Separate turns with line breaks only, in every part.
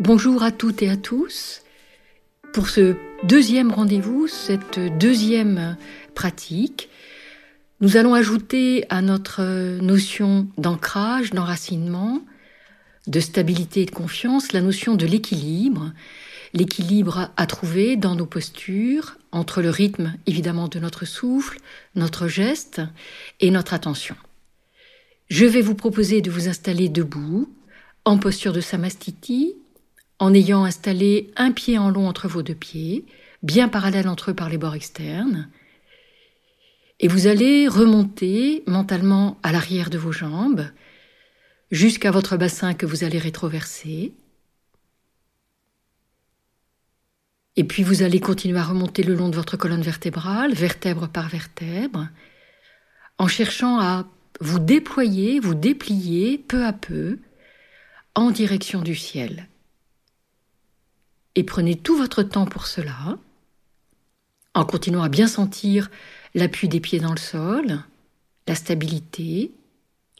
Bonjour à toutes et à tous. Pour ce deuxième rendez-vous, cette deuxième pratique, nous allons ajouter à notre notion d'ancrage, d'enracinement, de stabilité et de confiance la notion de l'équilibre. L'équilibre à trouver dans nos postures, entre le rythme évidemment de notre souffle, notre geste et notre attention. Je vais vous proposer de vous installer debout, en posture de samastiti, en ayant installé un pied en long entre vos deux pieds, bien parallèles entre eux par les bords externes. Et vous allez remonter mentalement à l'arrière de vos jambes, jusqu'à votre bassin que vous allez rétroverser. Et puis vous allez continuer à remonter le long de votre colonne vertébrale, vertèbre par vertèbre, en cherchant à vous déployer, vous déplier peu à peu en direction du ciel et prenez tout votre temps pour cela, en continuant à bien sentir l'appui des pieds dans le sol, la stabilité,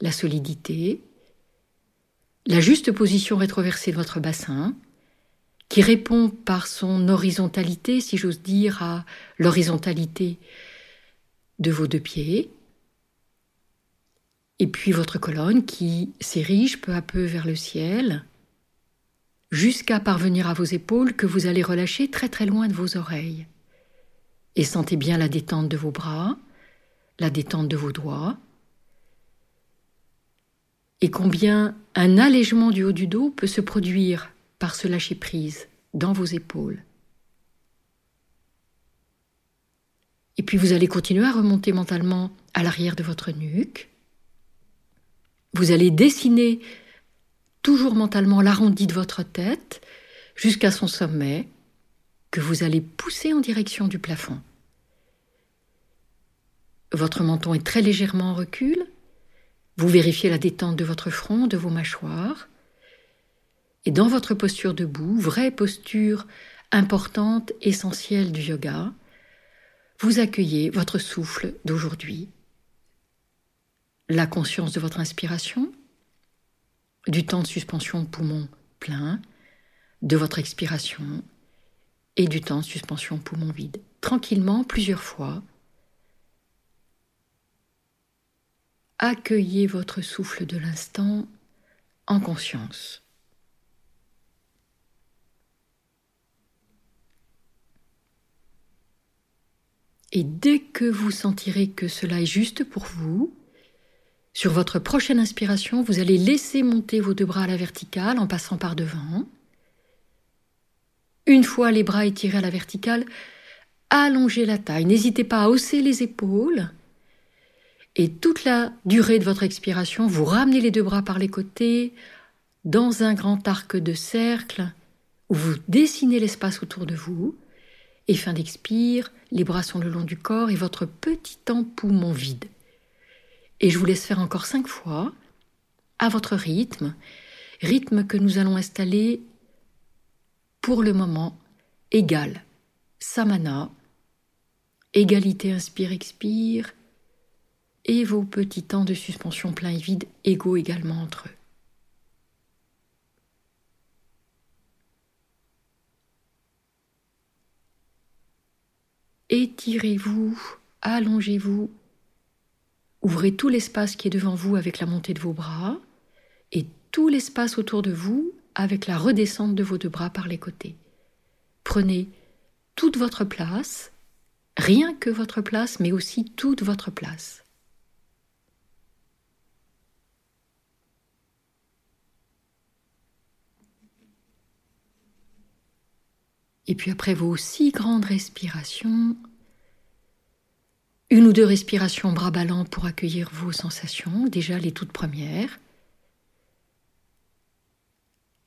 la solidité, la juste position rétroversée de votre bassin, qui répond par son horizontalité, si j'ose dire, à l'horizontalité de vos deux pieds, et puis votre colonne qui s'érige peu à peu vers le ciel, jusqu'à parvenir à vos épaules que vous allez relâcher très très loin de vos oreilles. Et sentez bien la détente de vos bras, la détente de vos doigts, et combien un allègement du haut du dos peut se produire par ce lâcher-prise dans vos épaules. Et puis vous allez continuer à remonter mentalement à l'arrière de votre nuque. Vous allez dessiner toujours mentalement l'arrondi de votre tête jusqu'à son sommet que vous allez pousser en direction du plafond. Votre menton est très légèrement en recul. Vous vérifiez la détente de votre front, de vos mâchoires. Et dans votre posture debout, vraie posture importante, essentielle du yoga, vous accueillez votre souffle d'aujourd'hui. La conscience de votre inspiration, du temps de suspension poumon plein, de votre expiration et du temps de suspension poumon vide. Tranquillement, plusieurs fois. Accueillez votre souffle de l'instant en conscience. Et dès que vous sentirez que cela est juste pour vous, sur votre prochaine inspiration, vous allez laisser monter vos deux bras à la verticale en passant par devant. Une fois les bras étirés à la verticale, allongez la taille. N'hésitez pas à hausser les épaules. Et toute la durée de votre expiration, vous ramenez les deux bras par les côtés dans un grand arc de cercle où vous dessinez l'espace autour de vous. Et fin d'expire, les bras sont le long du corps et votre petit poumon vide. Et je vous laisse faire encore cinq fois, à votre rythme, rythme que nous allons installer pour le moment égal. Samana, égalité inspire-expire, et vos petits temps de suspension plein et vide égaux également entre eux. Étirez-vous, allongez-vous Ouvrez tout l'espace qui est devant vous avec la montée de vos bras et tout l'espace autour de vous avec la redescente de vos deux bras par les côtés. Prenez toute votre place, rien que votre place, mais aussi toute votre place. Et puis après vos six grandes respirations, une ou deux respirations bras ballants pour accueillir vos sensations, déjà les toutes premières.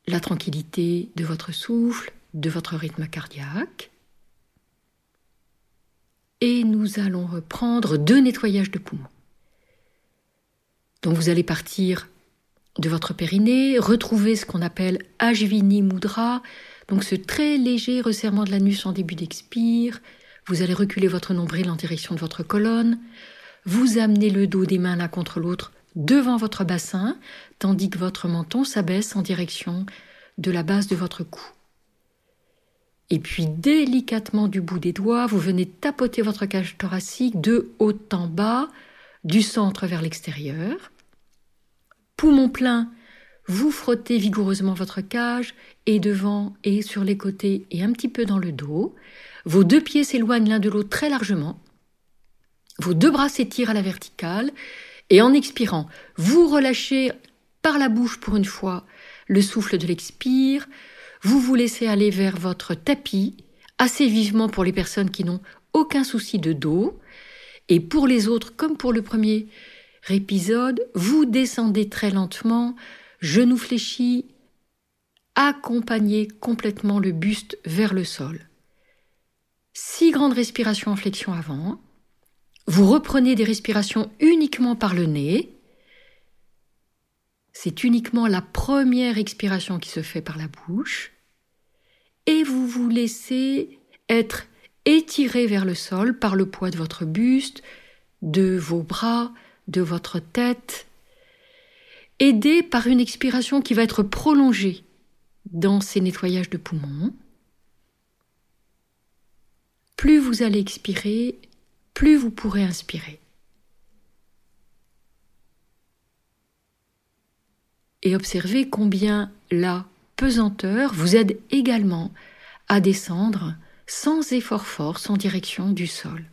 La tranquillité de votre souffle, de votre rythme cardiaque. Et nous allons reprendre deux nettoyages de poumons. Donc vous allez partir de votre périnée, retrouver ce qu'on appelle Ajvini Mudra, donc ce très léger resserrement de l'anus en début d'expire, vous allez reculer votre nombril en direction de votre colonne. Vous amenez le dos des mains l'un contre l'autre devant votre bassin, tandis que votre menton s'abaisse en direction de la base de votre cou. Et puis délicatement du bout des doigts, vous venez tapoter votre cage thoracique de haut en bas, du centre vers l'extérieur. Poumon plein, vous frottez vigoureusement votre cage et devant et sur les côtés et un petit peu dans le dos. Vos deux pieds s'éloignent l'un de l'autre très largement. Vos deux bras s'étirent à la verticale et en expirant, vous relâchez par la bouche pour une fois le souffle de l'expire, vous vous laissez aller vers votre tapis assez vivement pour les personnes qui n'ont aucun souci de dos et pour les autres comme pour le premier épisode, vous descendez très lentement, genoux fléchis, accompagnez complètement le buste vers le sol. Six grandes respirations en flexion avant. Vous reprenez des respirations uniquement par le nez. C'est uniquement la première expiration qui se fait par la bouche. Et vous vous laissez être étiré vers le sol par le poids de votre buste, de vos bras, de votre tête, aidé par une expiration qui va être prolongée dans ces nettoyages de poumons. Plus vous allez expirer, plus vous pourrez inspirer. Et observez combien la pesanteur vous aide également à descendre sans effort fort en direction du sol.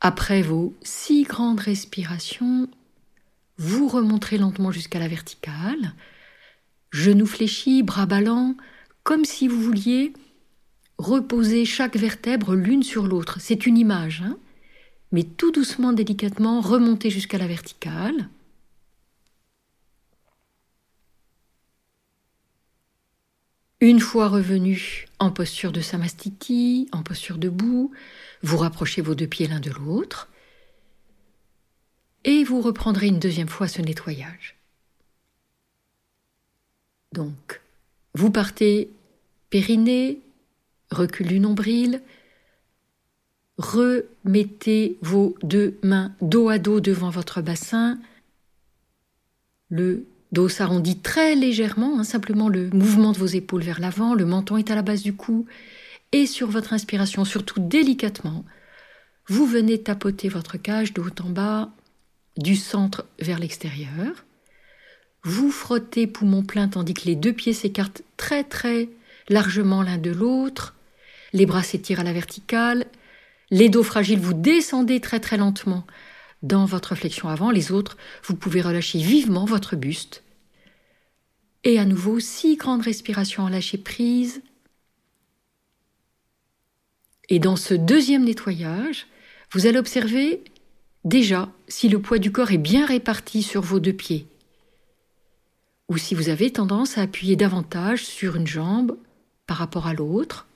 Après vos six grandes respirations, vous remonterez lentement jusqu'à la verticale, genoux fléchis, bras ballants, comme si vous vouliez reposer chaque vertèbre l'une sur l'autre. C'est une image, hein mais tout doucement, délicatement, remontez jusqu'à la verticale. Une fois revenu en posture de samastiti, en posture debout, vous rapprochez vos deux pieds l'un de l'autre et vous reprendrez une deuxième fois ce nettoyage. Donc, vous partez périnée, recul du nombril, remettez vos deux mains dos à dos devant votre bassin, le dos s'arrondit très légèrement, hein, simplement le mouvement de vos épaules vers l'avant, le menton est à la base du cou, et sur votre inspiration, surtout délicatement, vous venez tapoter votre cage de haut en bas, du centre vers l'extérieur. Vous frottez poumon plein tandis que les deux pieds s'écartent très très largement l'un de l'autre. Les bras s'étirent à la verticale. Les dos fragiles, vous descendez très très lentement dans votre flexion avant, les autres, vous pouvez relâcher vivement votre buste. Et à nouveau, six grandes respirations à lâcher prise. Et dans ce deuxième nettoyage, vous allez observer déjà si le poids du corps est bien réparti sur vos deux pieds, ou si vous avez tendance à appuyer davantage sur une jambe par rapport à l'autre.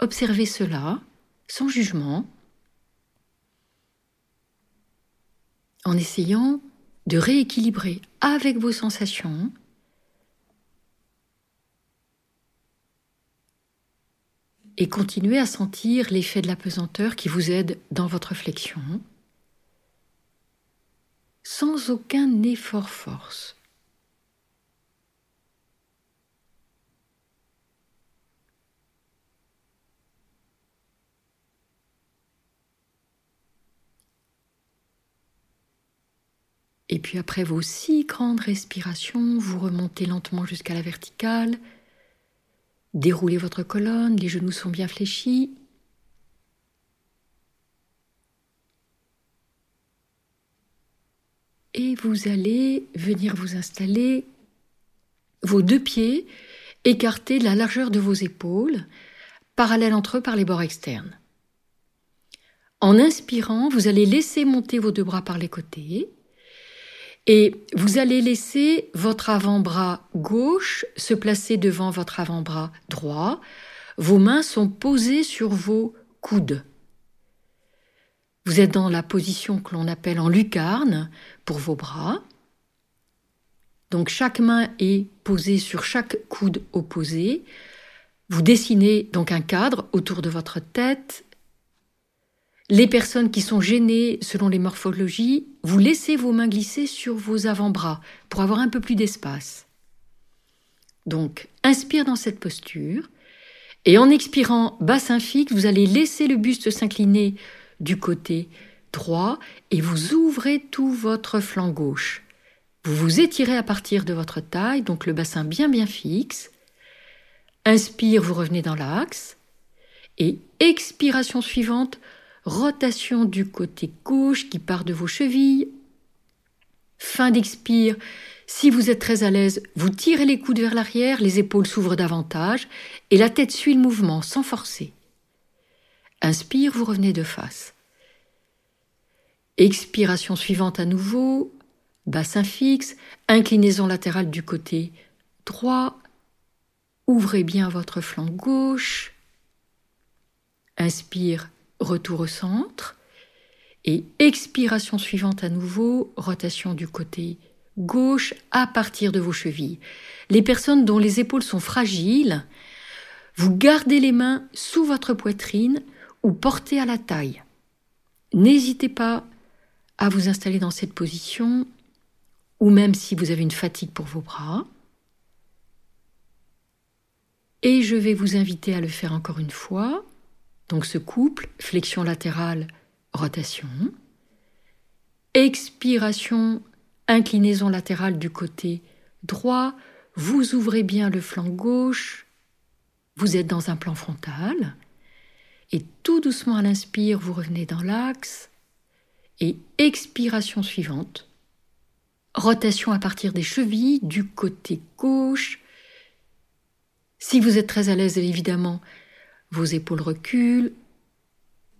Observez cela sans jugement en essayant de rééquilibrer avec vos sensations et continuez à sentir l'effet de la pesanteur qui vous aide dans votre flexion sans aucun effort force. Et puis après vos six grandes respirations, vous remontez lentement jusqu'à la verticale. Déroulez votre colonne, les genoux sont bien fléchis. Et vous allez venir vous installer vos deux pieds écartés de la largeur de vos épaules, parallèles entre eux par les bords externes. En inspirant, vous allez laisser monter vos deux bras par les côtés. Et vous allez laisser votre avant-bras gauche se placer devant votre avant-bras droit. Vos mains sont posées sur vos coudes. Vous êtes dans la position que l'on appelle en lucarne pour vos bras. Donc chaque main est posée sur chaque coude opposé. Vous dessinez donc un cadre autour de votre tête Les personnes qui sont gênées selon les morphologies, vous laissez vos mains glisser sur vos avant-bras pour avoir un peu plus d'espace. Donc, inspire dans cette posture. Et en expirant bassin fixe, vous allez laisser le buste s'incliner du côté droit et vous ouvrez tout votre flanc gauche. Vous vous étirez à partir de votre taille, donc le bassin bien bien fixe. Inspire, vous revenez dans l'axe. Et expiration suivante, rotation du côté gauche qui part de vos chevilles. Fin d'expire, si vous êtes très à l'aise, vous tirez les coudes vers l'arrière, les épaules s'ouvrent davantage et la tête suit le mouvement sans forcer. Inspire, vous revenez de face. Expiration suivante à nouveau, bassin fixe, inclinaison latérale du côté droit, ouvrez bien votre flanc gauche. Inspire, retour au centre. Et expiration suivante à nouveau, rotation du côté gauche à partir de vos chevilles. Les personnes dont les épaules sont fragiles, vous gardez les mains sous votre poitrine ou portez à la taille. N'hésitez pas à vous installer dans cette position, ou même si vous avez une fatigue pour vos bras. Et je vais vous inviter à le faire encore une fois. Donc ce couple, flexion latérale, rotation. Expiration, inclinaison latérale du côté droit. Vous ouvrez bien le flanc gauche. Vous êtes dans un plan frontal. Et tout doucement à l'inspire, vous revenez dans l'axe. Et expiration suivante. Rotation à partir des chevilles du côté gauche. Si vous êtes très à l'aise, évidemment, vos épaules reculent.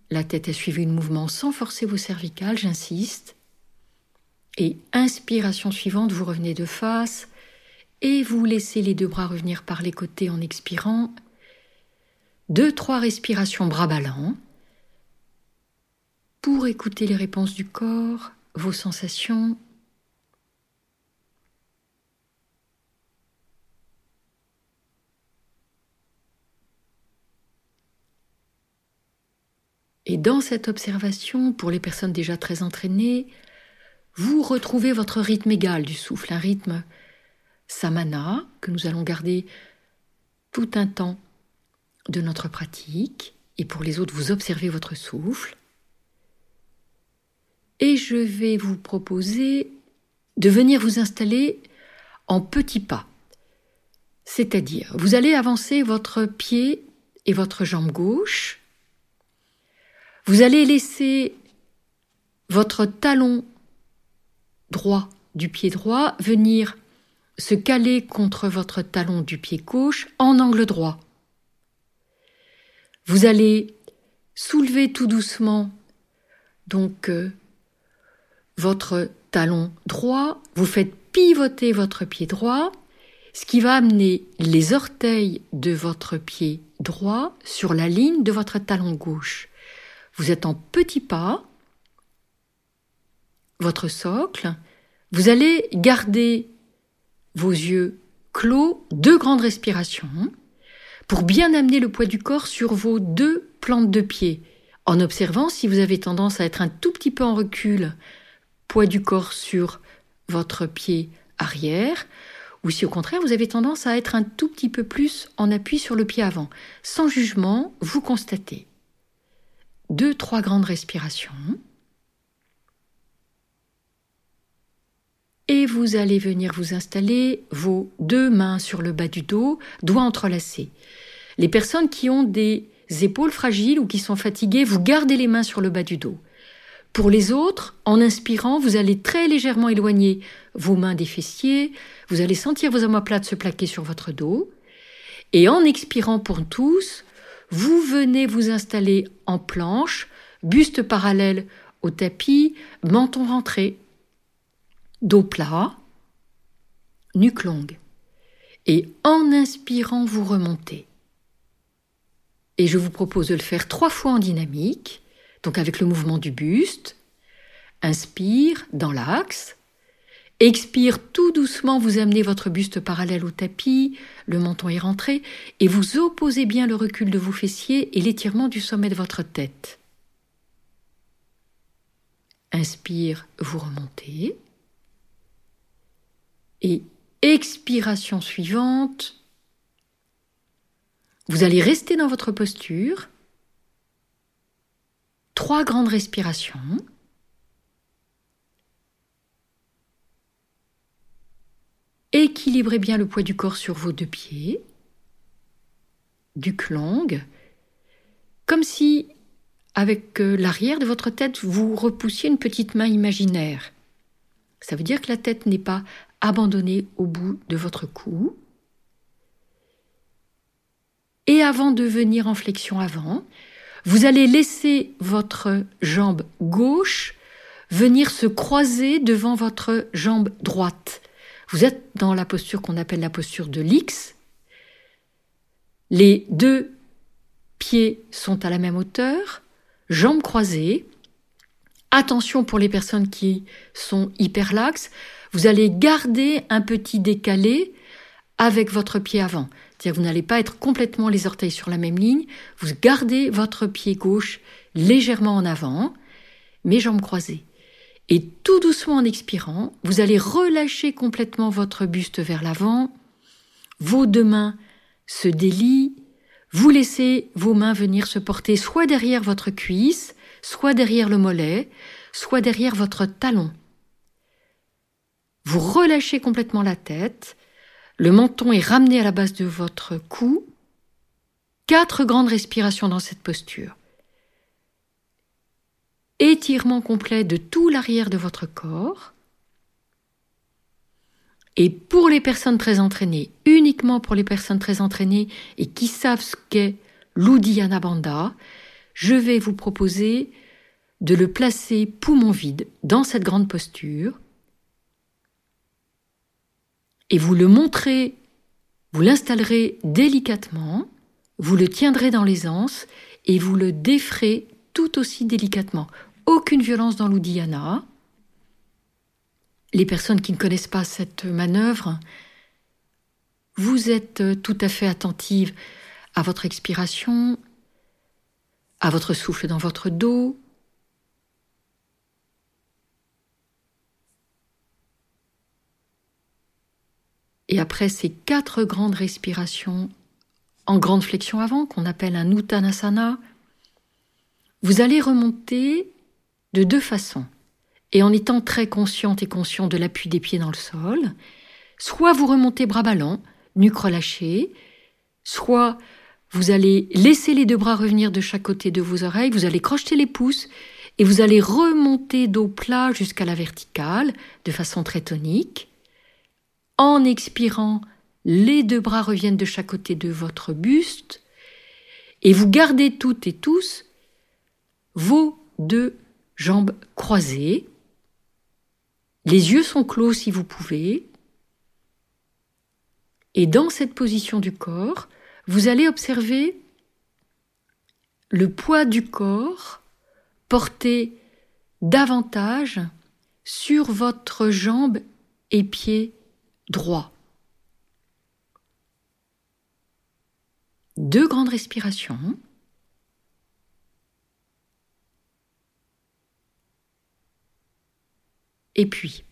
La tête a suivi le mouvement sans forcer vos cervicales, j'insiste. Et inspiration suivante, vous revenez de face et vous laissez les deux bras revenir par les côtés en expirant. Deux, trois respirations bras ballants pour écouter les réponses du corps, vos sensations. Et dans cette observation, pour les personnes déjà très entraînées, vous retrouvez votre rythme égal du souffle, un rythme samana que nous allons garder tout un temps de notre pratique. Et pour les autres, vous observez votre souffle. Et je vais vous proposer de venir vous installer en petits pas. C'est-à-dire, vous allez avancer votre pied et votre jambe gauche vous allez laisser votre talon droit du pied droit venir se caler contre votre talon du pied gauche en angle droit. Vous allez soulever tout doucement donc euh, votre talon droit, vous faites pivoter votre pied droit, ce qui va amener les orteils de votre pied droit sur la ligne de votre talon gauche. Vous êtes en petits pas, votre socle, vous allez garder vos yeux clos, deux grandes respirations, pour bien amener le poids du corps sur vos deux plantes de pied, en observant si vous avez tendance à être un tout petit peu en recul, poids du corps sur votre pied arrière, ou si au contraire vous avez tendance à être un tout petit peu plus en appui sur le pied avant. Sans jugement, vous constatez deux, trois grandes respirations. Et vous allez venir vous installer vos deux mains sur le bas du dos, doigts entrelacés. Les personnes qui ont des épaules fragiles ou qui sont fatiguées, vous gardez les mains sur le bas du dos. Pour les autres, en inspirant, vous allez très légèrement éloigner vos mains des fessiers, vous allez sentir vos omoplates se plaquer sur votre dos. Et en expirant pour tous, vous venez vous installer en planche, buste parallèle au tapis, menton rentré, dos plat, nuque longue. Et en inspirant, vous remontez. Et je vous propose de le faire trois fois en dynamique, donc avec le mouvement du buste. Inspire dans l'axe, Expire tout doucement, vous amenez votre buste parallèle au tapis, le menton est rentré, et vous opposez bien le recul de vos fessiers et l'étirement du sommet de votre tête. Inspire, vous remontez. Et expiration suivante, vous allez rester dans votre posture. Trois grandes respirations. Équilibrez bien le poids du corps sur vos deux pieds. Du longue. Comme si, avec euh, l'arrière de votre tête, vous repoussiez une petite main imaginaire. Ça veut dire que la tête n'est pas abandonnée au bout de votre cou. Et avant de venir en flexion avant, vous allez laisser votre jambe gauche venir se croiser devant votre jambe droite. Vous êtes dans la posture qu'on appelle la posture de l'X. Les deux pieds sont à la même hauteur, jambes croisées. Attention pour les personnes qui sont hyperlaxes, vous allez garder un petit décalé avec votre pied avant. C'est-à-dire vous n'allez pas être complètement les orteils sur la même ligne, vous gardez votre pied gauche légèrement en avant, mes jambes croisées. Et tout doucement en expirant, vous allez relâcher complètement votre buste vers l'avant, vos deux mains se délient, vous laissez vos mains venir se porter soit derrière votre cuisse, soit derrière le mollet, soit derrière votre talon. Vous relâchez complètement la tête, le menton est ramené à la base de votre cou. Quatre grandes respirations dans cette posture. Étirement complet de tout l'arrière de votre corps. Et pour les personnes très entraînées, uniquement pour les personnes très entraînées et qui savent ce qu'est l'Uddiyana Bandha, je vais vous proposer de le placer poumon vide dans cette grande posture et vous le montrez, vous l'installerez délicatement, vous le tiendrez dans l'aisance et vous le défrez tout aussi délicatement. Aucune violence dans l'Uddiyana. Les personnes qui ne connaissent pas cette manœuvre, vous êtes tout à fait attentive à votre expiration, à votre souffle dans votre dos, Et après ces quatre grandes respirations en grande flexion avant, qu'on appelle un Uttanasana, vous allez remonter de deux façons. Et en étant très consciente et conscient de l'appui des pieds dans le sol, soit vous remontez bras ballants, nuque relâchée, soit vous allez laisser les deux bras revenir de chaque côté de vos oreilles, vous allez crocheter les pouces et vous allez remonter dos plat jusqu'à la verticale de façon très tonique. En expirant, les deux bras reviennent de chaque côté de votre buste et vous gardez toutes et tous vos deux jambes croisées. Les yeux sont clos si vous pouvez. Et dans cette position du corps, vous allez observer le poids du corps porté davantage sur votre jambe et pied droit. Deux grandes respirations. Et puis,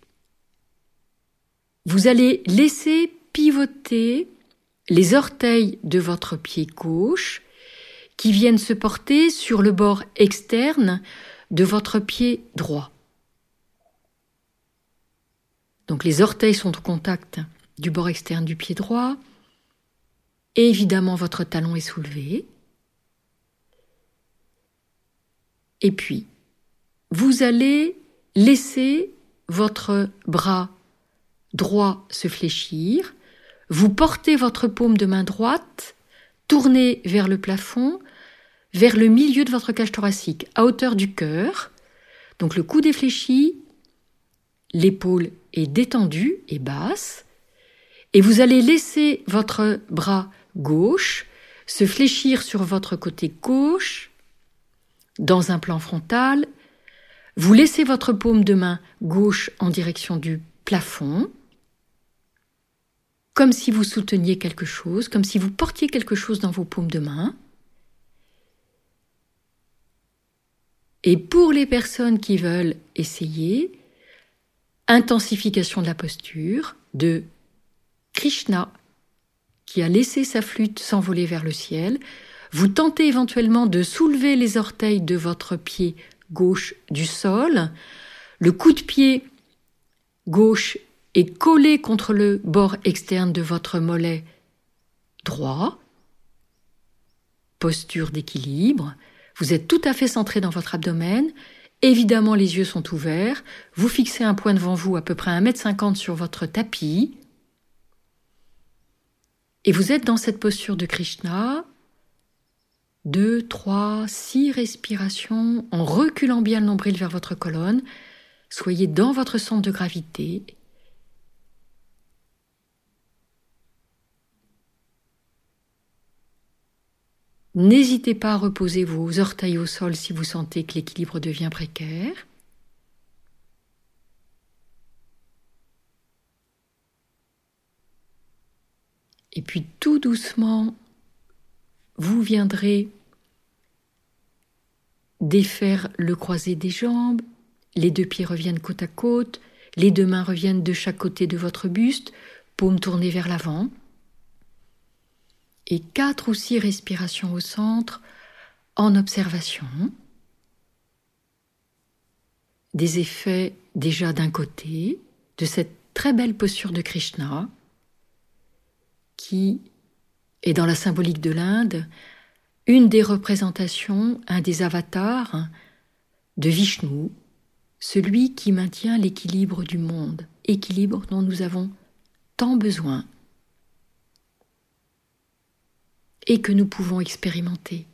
vous allez laisser pivoter les orteils de votre pied gauche qui viennent se porter sur le bord externe de votre pied droit. Donc les orteils sont au contact du bord externe du pied droit. Et évidemment, votre talon est soulevé. Et puis, vous allez laisser votre bras droit se fléchir. Vous portez votre paume de main droite, tournez vers le plafond, vers le milieu de votre cage thoracique, à hauteur du cœur. Donc le coude est fléchi, l'épaule est détendue et basse, et vous allez laisser votre bras gauche se fléchir sur votre côté gauche dans un plan frontal. Vous laissez votre paume de main gauche en direction du plafond, comme si vous souteniez quelque chose, comme si vous portiez quelque chose dans vos paumes de main. Et pour les personnes qui veulent essayer, intensification de la posture de Krishna qui a laissé sa flûte s'envoler vers le ciel. Vous tentez éventuellement de soulever les orteils de votre pied gauche du sol. Le coup de pied gauche est collé contre le bord externe de votre mollet droit. Posture d'équilibre. Vous êtes tout à fait centré dans votre abdomen. Évidemment, les yeux sont ouverts. Vous fixez un point devant vous à peu près 1m50 sur votre tapis. Et vous êtes dans cette posture de Krishna. Deux, trois, six respirations en reculant bien le nombril vers votre colonne. Soyez dans votre centre de gravité N'hésitez pas à reposer vos orteils au sol si vous sentez que l'équilibre devient précaire. Et puis tout doucement, vous viendrez défaire le croisé des jambes, les deux pieds reviennent côte à côte, les deux mains reviennent de chaque côté de votre buste, paume tournée vers l'avant et quatre ou six respirations au centre en observation. Des effets déjà d'un côté de cette très belle posture de Krishna qui est dans la symbolique de l'Inde une des représentations, un des avatars de Vishnu, celui qui maintient l'équilibre du monde, équilibre dont nous avons tant besoin et que nous pouvons expérimenter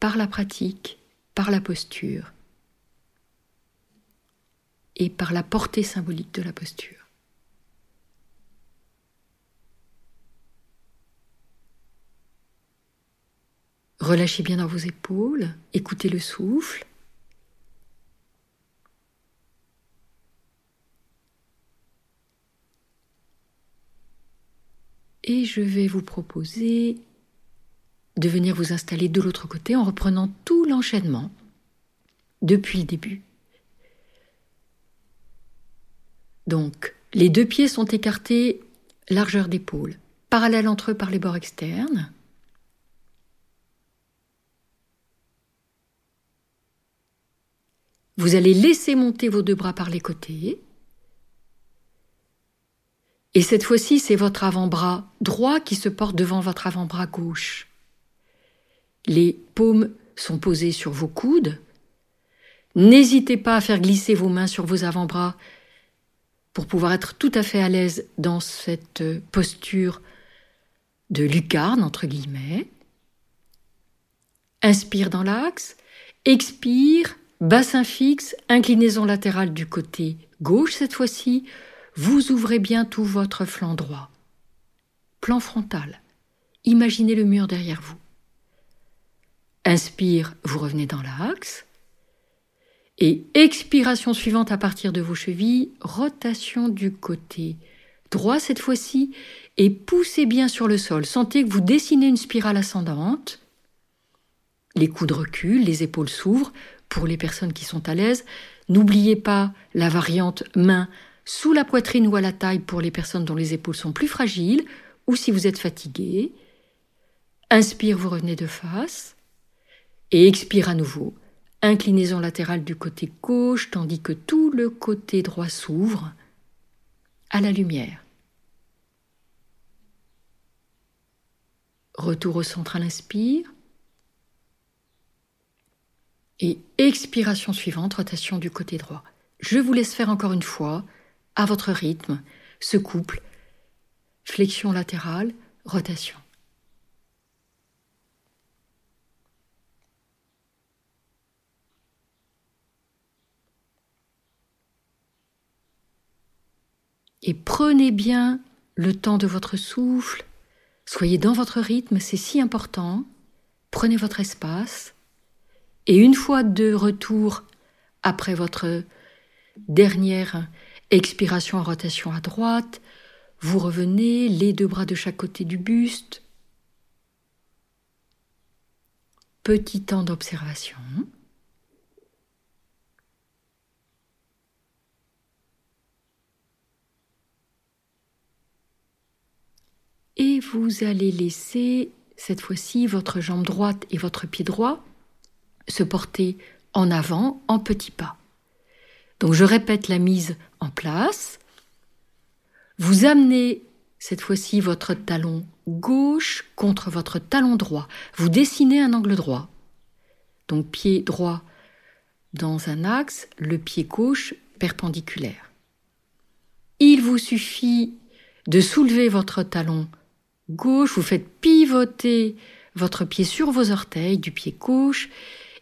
par la pratique, par la posture et par la portée symbolique de la posture. Relâchez bien dans vos épaules, écoutez le souffle. Et je vais vous proposer de venir vous installer de l'autre côté en reprenant tout l'enchaînement depuis le début. Donc, les deux pieds sont écartés largeur d'épaule, parallèles entre eux par les bords externes. Vous allez laisser monter vos deux bras par les côtés. Et cette fois-ci, c'est votre avant-bras droit qui se porte devant votre avant-bras gauche. Les paumes sont posées sur vos coudes. N'hésitez pas à faire glisser vos mains sur vos avant-bras pour pouvoir être tout à fait à l'aise dans cette posture de lucarne, entre guillemets. Inspire dans l'axe, expire, bassin fixe, inclinaison latérale du côté gauche cette fois-ci, vous ouvrez bien tout votre flanc droit. Plan frontal. Imaginez le mur derrière vous. Inspire, vous revenez dans l'axe. Et expiration suivante à partir de vos chevilles, rotation du côté droit cette fois-ci, et poussez bien sur le sol. Sentez que vous dessinez une spirale ascendante. Les coudes reculent, les épaules s'ouvrent. Pour les personnes qui sont à l'aise, n'oubliez pas la variante main sous la poitrine ou à la taille pour les personnes dont les épaules sont plus fragiles, ou si vous êtes fatigué. Inspire, vous revenez de face. Et expire à nouveau. Inclinaison latérale du côté gauche, tandis que tout le côté droit s'ouvre à la lumière. Retour au centre à l'inspire. Et expiration suivante, rotation du côté droit. Je vous laisse faire encore une fois à votre rythme, ce couple, flexion latérale, rotation. Et prenez bien le temps de votre souffle, soyez dans votre rythme, c'est si important, prenez votre espace, et une fois de retour après votre dernière Expiration en rotation à droite. Vous revenez, les deux bras de chaque côté du buste. petit temps d'observation. Et vous allez laisser cette fois-ci votre jambe droite et votre pied droit se porter en avant en petits pas. Donc je répète la mise en place. Vous amenez cette fois-ci votre talon gauche contre votre talon droit. Vous dessinez un angle droit. Donc pied droit dans un axe, le pied gauche perpendiculaire. Il vous suffit de soulever votre talon gauche, vous faites pivoter votre pied sur vos orteils du pied gauche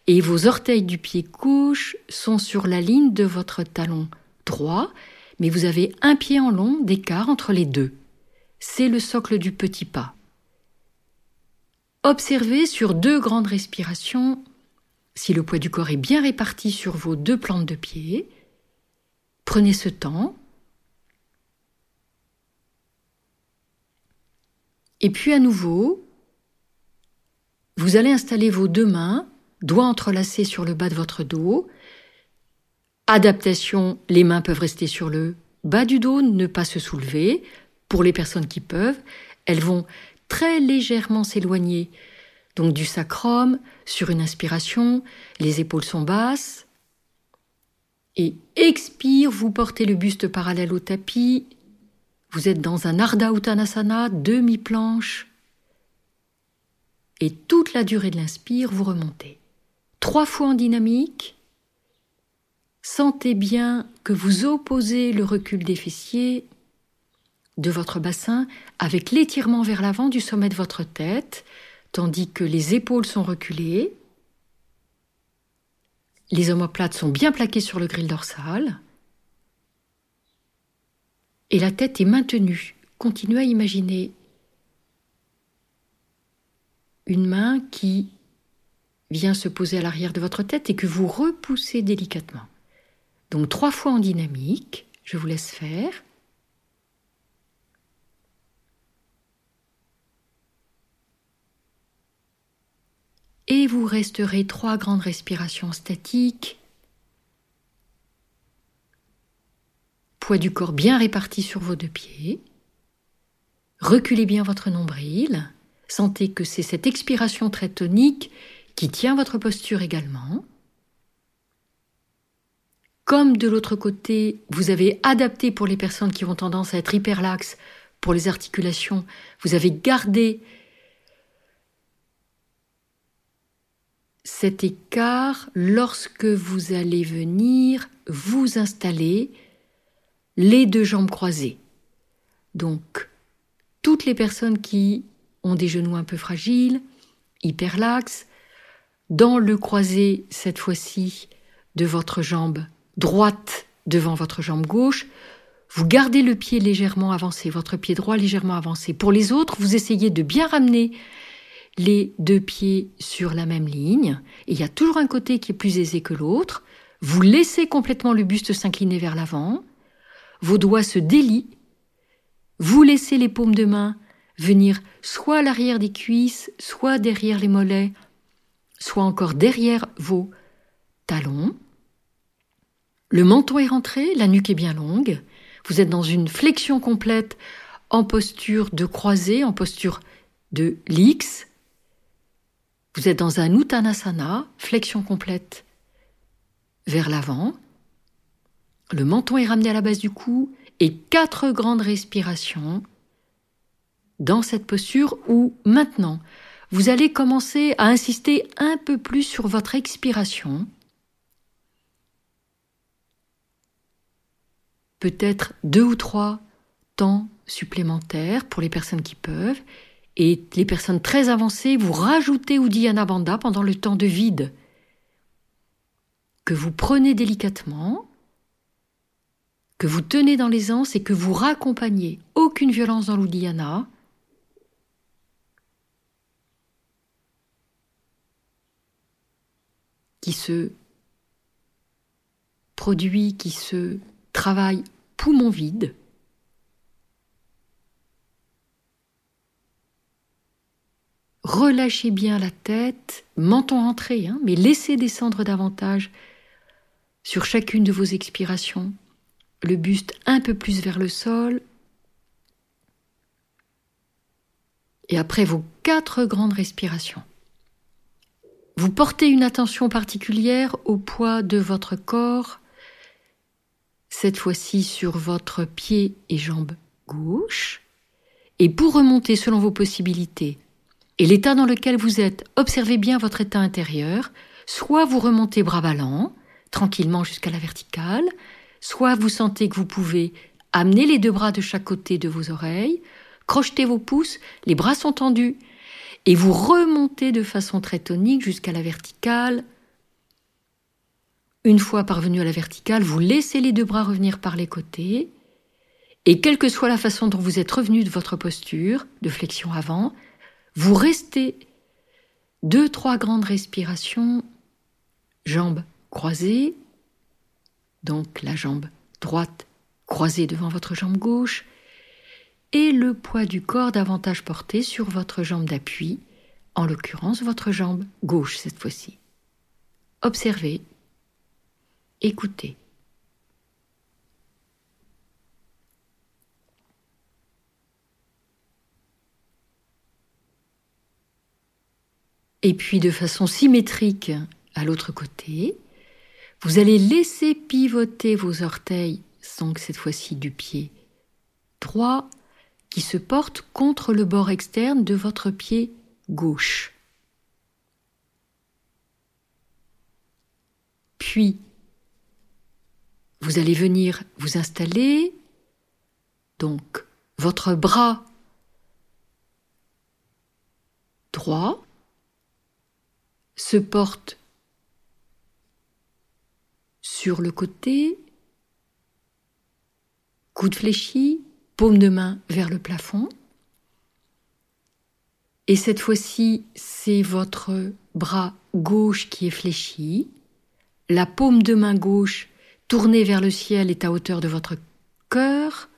et vos orteils du pied gauche sont sur la ligne de votre talon droit, mais vous avez un pied en long d'écart entre les deux. C'est le socle du petit pas. Observez sur deux grandes respirations si le poids du corps est bien réparti sur vos deux plantes de pied. Prenez ce temps Et puis à nouveau, vous allez installer vos deux mains, doigts entrelacés sur le bas de votre dos. Adaptation, les mains peuvent rester sur le bas du dos, ne pas se soulever. Pour les personnes qui peuvent, elles vont très légèrement s'éloigner donc du sacrum sur une inspiration, les épaules sont basses. Et expire, vous portez le buste parallèle au tapis, vous êtes dans un Ardha Uttanasana, demi-planche. Et toute la durée de l'inspire, vous remontez. Trois fois en dynamique. Sentez bien que vous opposez le recul des fessiers de votre bassin avec l'étirement vers l'avant du sommet de votre tête, tandis que les épaules sont reculées. Les omoplates sont bien plaquées sur le grill dorsal et la tête est maintenue. Continuez à imaginer une main qui vient se poser à l'arrière de votre tête et que vous repoussez délicatement. Donc trois fois en dynamique, je vous laisse faire. Et vous resterez trois grandes respirations statiques poids du corps bien réparti sur vos deux pieds. Reculez bien votre nombril. Sentez que c'est cette expiration très tonique qui tient votre posture également. Comme de l'autre côté, vous avez adapté pour les personnes qui ont tendance à être hyperlaxes pour les articulations, vous avez gardé cet écart lorsque vous allez venir vous installer les deux jambes croisées. Donc, toutes les personnes qui ont des genoux un peu fragiles, hyperlaxes, dans le croisé, cette fois-ci, de votre jambe droite devant votre jambe gauche, vous gardez le pied légèrement avancé, votre pied droit légèrement avancé. Pour les autres, vous essayez de bien ramener les deux pieds sur la même ligne. Il y a toujours un côté qui est plus aisé que l'autre. Vous laissez complètement le buste s'incliner vers l'avant vos doigts se délient, vous laissez les paumes de main venir soit à l'arrière des cuisses, soit derrière les mollets, soit encore derrière vos talons. Le menton est rentré, la nuque est bien longue, vous êtes dans une flexion complète en posture de croisée, en posture de l'X. Vous êtes dans un Uttanasana, flexion complète vers l'avant. Le menton est ramené à la base du cou et quatre grandes respirations dans cette posture où maintenant vous allez commencer à insister un peu plus sur votre expiration. Peut-être deux ou trois temps supplémentaires pour les personnes qui peuvent. Et les personnes très avancées, vous rajoutez Uddiyana Bandha pendant le temps de vide que vous prenez délicatement que vous tenez dans l'aisance et que vous raccompagnez. Aucune violence dans l'Uddiyana. Qui se produit, qui se travaille poumon vide. relâchez bien la tête, menton rentré, hein, mais laissez descendre davantage sur chacune de vos expirations, le buste un peu plus vers le sol. Et après vos quatre grandes respirations, vous portez une attention particulière au poids de votre corps, cette fois-ci sur votre pied et jambe gauche. Et pour remonter selon vos possibilités et l'état dans lequel vous êtes, observez bien votre état intérieur. Soit vous remontez bras ballants, tranquillement jusqu'à la verticale, soit vous sentez que vous pouvez amener les deux bras de chaque côté de vos oreilles, crocheter vos pouces, les bras sont tendus, et vous remontez de façon très tonique jusqu'à la verticale. Une fois parvenu à la verticale, vous laissez les deux bras revenir par les côtés, et quelle que soit la façon dont vous êtes revenu de votre posture, de flexion avant, vous restez deux, trois grandes respirations, jambes croisées, donc la jambe droite croisée devant votre jambe gauche, et le poids du corps davantage porté sur votre jambe d'appui, en l'occurrence votre jambe gauche cette fois-ci. Observez, écoutez. Et puis de façon symétrique à l'autre côté, vous allez laisser pivoter vos orteils, donc cette fois-ci du pied droit, qui se porte contre le bord externe de votre pied gauche. Puis, vous allez venir vous installer, donc votre bras droit se porte sur le côté, coude fléchi, paume de main vers le plafond. Et cette fois-ci, c'est votre bras gauche qui est fléchi, la paume de main gauche tournée vers le ciel est à hauteur de votre cœur,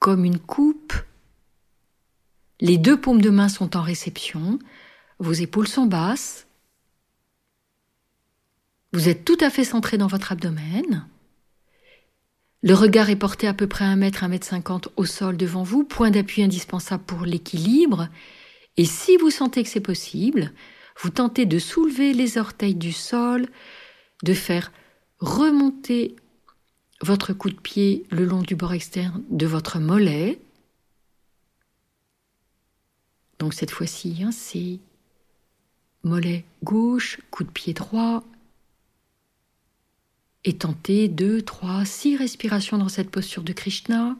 comme une coupe. Les deux paumes de main sont en réception, vos épaules sont basses, vous êtes tout à fait centré dans votre abdomen. Le regard est porté à peu près un mètre, un mètre cinquante au sol devant vous, point d'appui indispensable pour l'équilibre. Et si vous sentez que c'est possible, vous tentez de soulever les orteils du sol, de faire remonter votre coup de pied le long du bord externe de votre mollet. Donc cette fois-ci, hein, c'est mollet gauche, coup de pied droit, et tentez deux, trois, six respirations dans cette posture de Krishna.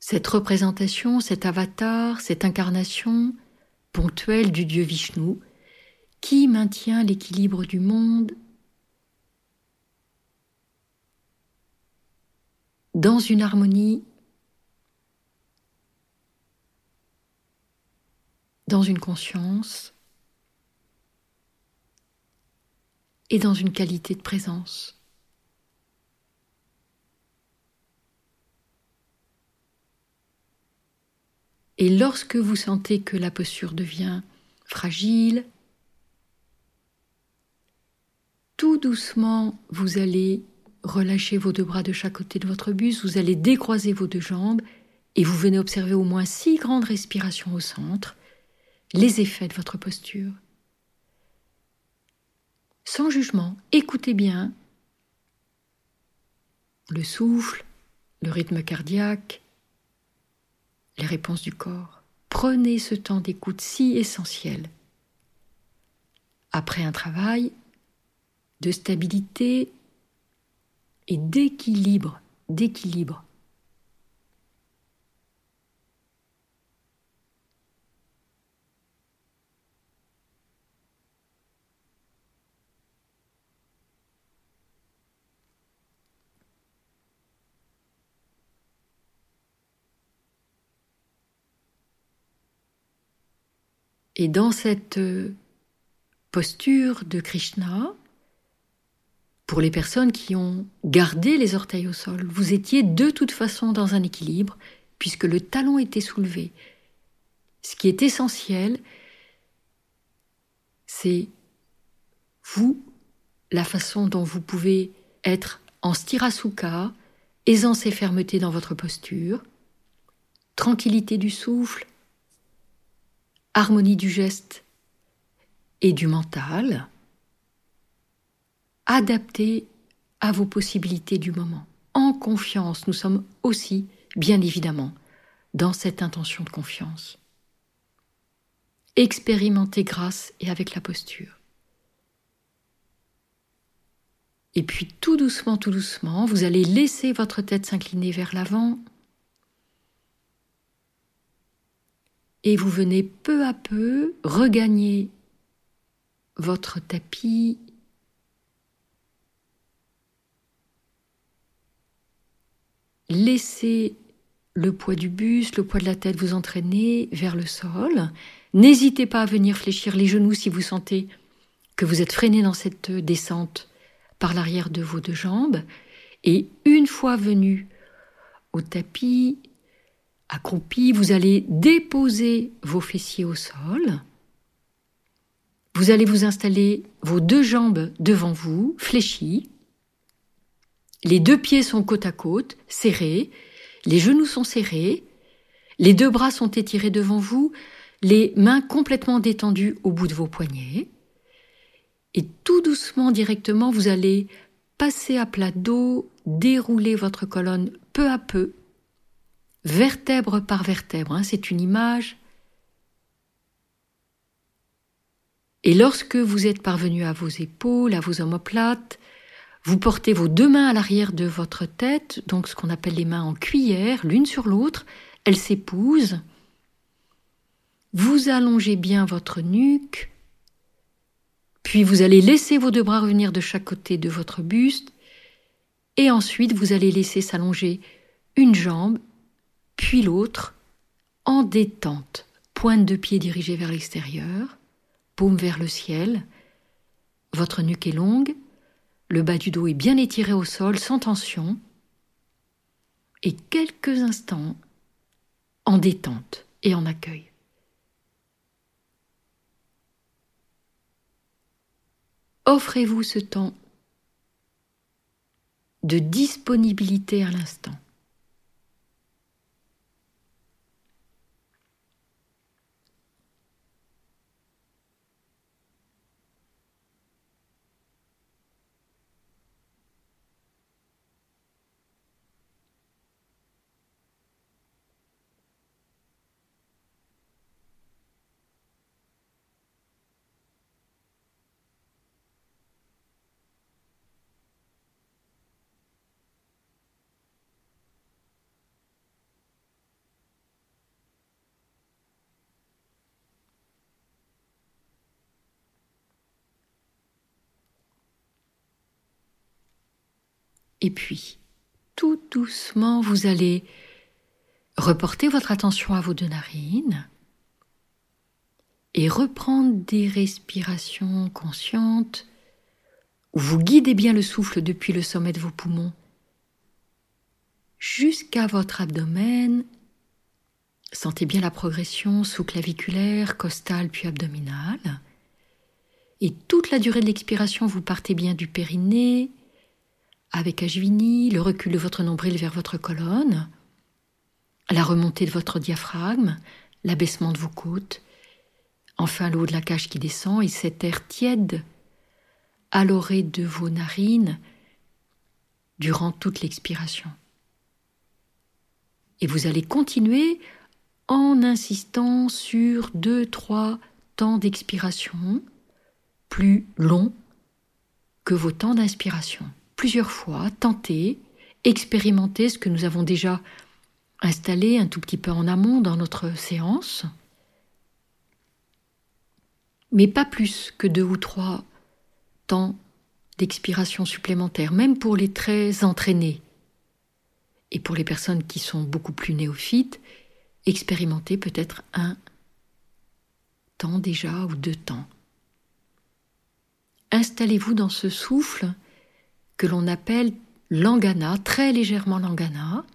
Cette représentation, cet avatar, cette incarnation ponctuelle du dieu Vishnu qui maintient l'équilibre du monde dans une harmonie dans une conscience et dans une qualité de présence. Et lorsque vous sentez que la posture devient fragile, tout doucement, vous allez relâcher vos deux bras de chaque côté de votre buste, vous allez décroiser vos deux jambes et vous venez observer au moins six grandes respirations au centre les effets de votre posture. Sans jugement, écoutez bien le souffle, le rythme cardiaque, les réponses du corps. Prenez ce temps d'écoute si essentiel. Après un travail de stabilité et d'équilibre, Et dans cette euh, posture de Krishna, Pour les personnes qui ont gardé les orteils au sol, vous étiez de toute façon dans un équilibre puisque le talon était soulevé. Ce qui est essentiel, c'est vous, la façon dont vous pouvez être en stirasuka, aisance et fermeté dans votre posture, tranquillité du souffle, harmonie du geste et du mental, adapté à vos possibilités du moment. En confiance, nous sommes aussi, bien évidemment, dans cette intention de confiance. Expérimentez grâce et avec la posture. Et puis tout doucement, tout doucement, vous allez laisser votre tête s'incliner vers l'avant. Et vous venez peu à peu regagner votre tapis. Laissez le poids du buste, le poids de la tête vous entraîner vers le sol. N'hésitez pas à venir fléchir les genoux si vous sentez que vous êtes freiné dans cette descente par l'arrière de vos deux jambes. Et une fois venu au tapis, accroupi, vous allez déposer vos fessiers au sol. Vous allez vous installer vos deux jambes devant vous, fléchies. Les deux pieds sont côte à côte, serrés. Les genoux sont serrés. Les deux bras sont étirés devant vous, les mains complètement détendues au bout de vos poignets. Et tout doucement, directement, vous allez passer à plat dos, dérouler votre colonne peu à peu, vertèbre par vertèbre. Hein, c'est une image Et lorsque vous êtes parvenu à vos épaules, à vos omoplates, vous portez vos deux mains à l'arrière de votre tête, donc ce qu'on appelle les mains en cuillère, l'une sur l'autre, elles s'épousent. Vous allongez bien votre nuque, puis vous allez laisser vos deux bras revenir de chaque côté de votre buste, et ensuite vous allez laisser s'allonger une jambe, puis l'autre, en détente, pointe de pied dirigée vers l'extérieur paume vers le ciel, votre nuque est longue, le bas du dos est bien étiré au sol sans tension, et quelques instants en détente et en accueil. Offrez-vous ce temps de disponibilité à l'instant. Et puis, tout doucement, vous allez reporter votre attention à vos deux narines et reprendre des respirations conscientes où vous guidez bien le souffle depuis le sommet de vos poumons jusqu'à votre abdomen. Sentez bien la progression sous-claviculaire, costale puis abdominale. Et toute la durée de l'expiration, vous partez bien du périnée, avec Ajvini, le recul de votre nombril vers votre colonne, la remontée de votre diaphragme, l'abaissement de vos côtes, enfin l'eau de la cage qui descend et cet air tiède à l'oreille de vos narines durant toute l'expiration. Et vous allez continuer en insistant sur deux, trois temps d'expiration plus longs que vos temps d'inspiration plusieurs fois, tenter, expérimenter ce que nous avons déjà installé un tout petit peu en amont dans notre séance, mais pas plus que deux ou trois temps d'expiration supplémentaires, même pour les très entraînés. Et pour les personnes qui sont beaucoup plus néophytes, expérimenter peut-être un temps déjà ou deux temps. Installez-vous dans ce souffle que l'on appelle langana, très légèrement langana,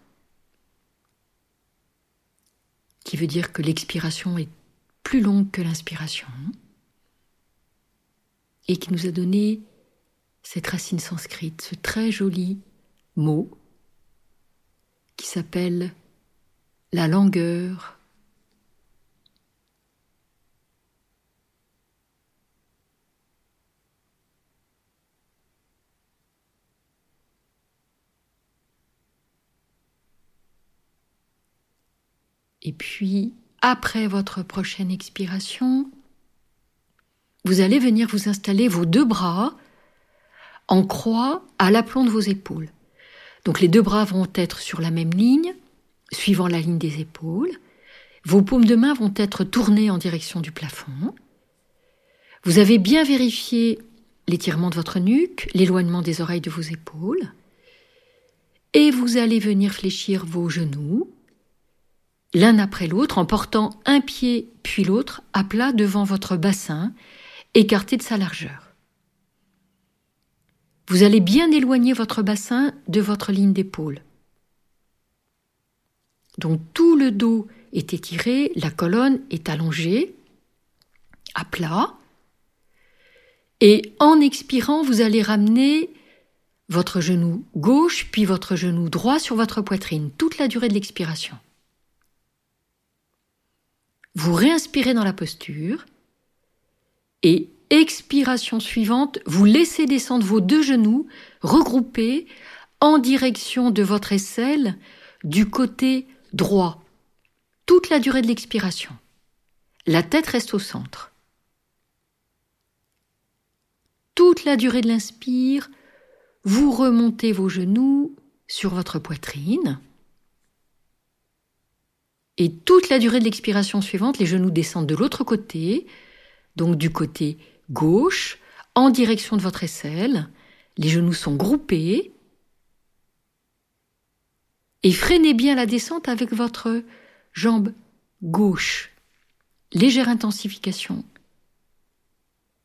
qui veut dire que l'expiration est plus longue que l'inspiration, et qui nous a donné cette racine sanscrite, ce très joli mot qui s'appelle la langueur. Et puis, après votre prochaine expiration, vous allez venir vous installer vos deux bras en croix à l'aplomb de vos épaules. Donc les deux bras vont être sur la même ligne, suivant la ligne des épaules. Vos paumes de main vont être tournées en direction du plafond. Vous avez bien vérifié l'étirement de votre nuque, l'éloignement des oreilles de vos épaules. Et vous allez venir fléchir vos genoux, l'un après l'autre, en portant un pied puis l'autre à plat devant votre bassin écarté de sa largeur. Vous allez bien éloigner votre bassin de votre ligne d'épaule. Donc tout le dos est étiré, la colonne est allongée, à plat. Et en expirant, vous allez ramener votre genou gauche puis votre genou droit sur votre poitrine toute la durée de l'expiration. Vous réinspirez dans la posture et expiration suivante, vous laissez descendre vos deux genoux regroupés en direction de votre aisselle du côté droit. Toute la durée de l'expiration. La tête reste au centre. Toute la durée de l'inspire, vous remontez vos genoux sur votre poitrine. Et toute la durée de l'expiration suivante, les genoux descendent de l'autre côté, donc du côté gauche, en direction de votre aisselle. Les genoux sont groupés. Et freinez bien la descente avec votre jambe gauche. Légère intensification.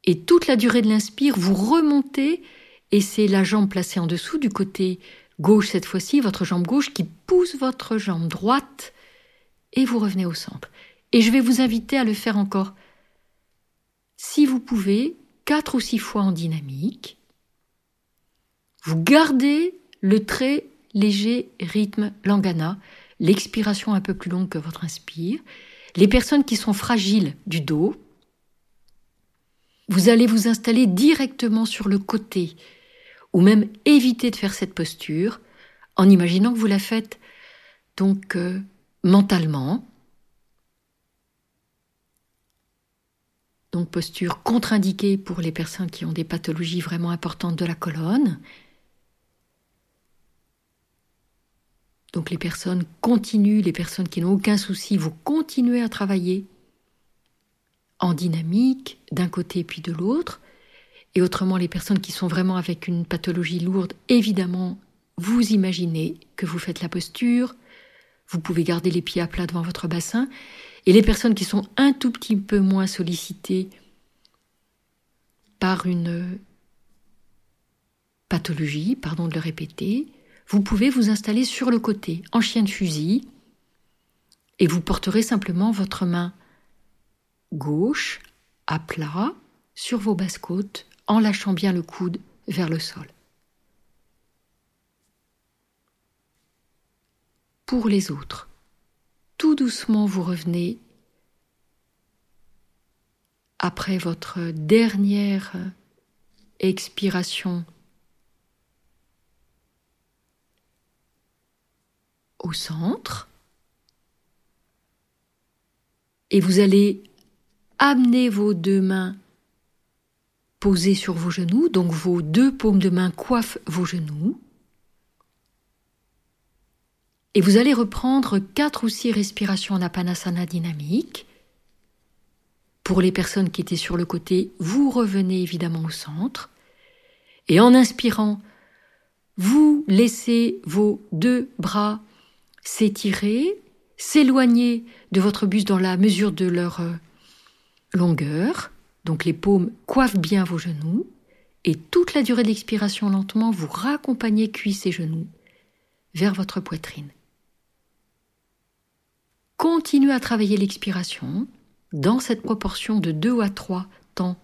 Et toute la durée de l'inspire, vous remontez et c'est la jambe placée en dessous du côté gauche cette fois-ci, votre jambe gauche qui pousse votre jambe droite et vous revenez au centre. Et je vais vous inviter à le faire encore si vous pouvez, quatre ou six fois en dynamique. Vous gardez le très léger rythme langana, l'expiration un peu plus longue que votre inspire. Les personnes qui sont fragiles du dos, vous allez vous installer directement sur le côté, ou même éviter de faire cette posture en imaginant que vous la faites donc euh, mentalement, donc posture contre-indiquée pour les personnes qui ont des pathologies vraiment importantes de la colonne. Donc les personnes continuent, les personnes qui n'ont aucun souci, vous continuez à travailler en dynamique d'un côté puis de l'autre. Et autrement, les personnes qui sont vraiment avec une pathologie lourde, évidemment, vous imaginez que vous faites la posture, vous pouvez garder les pieds à plat devant votre bassin, et les personnes qui sont un tout petit peu moins sollicitées par une pathologie, pardon de le répéter, vous pouvez vous installer sur le côté, en chien de fusil, et vous porterez simplement votre main gauche à plat sur vos basses côtes en lâchant bien le coude vers le sol. Pour les autres, tout doucement vous revenez après votre dernière expiration au centre et vous allez amener vos deux mains posées sur vos genoux, donc vos deux paumes de main coiffent vos genoux. Et vous allez reprendre quatre ou six respirations en apanasana dynamique. Pour les personnes qui étaient sur le côté, vous revenez évidemment au centre. Et en inspirant, vous laissez vos deux bras s'étirer, s'éloigner de votre buste dans la mesure de leur euh, longueur. Donc les paumes coiffent bien vos genoux. Et toute la durée de l'expiration lentement, vous raccompagnez cuisses et genoux vers votre poitrine. Continuez à travailler l'expiration dans cette proportion de 2 à 3 temps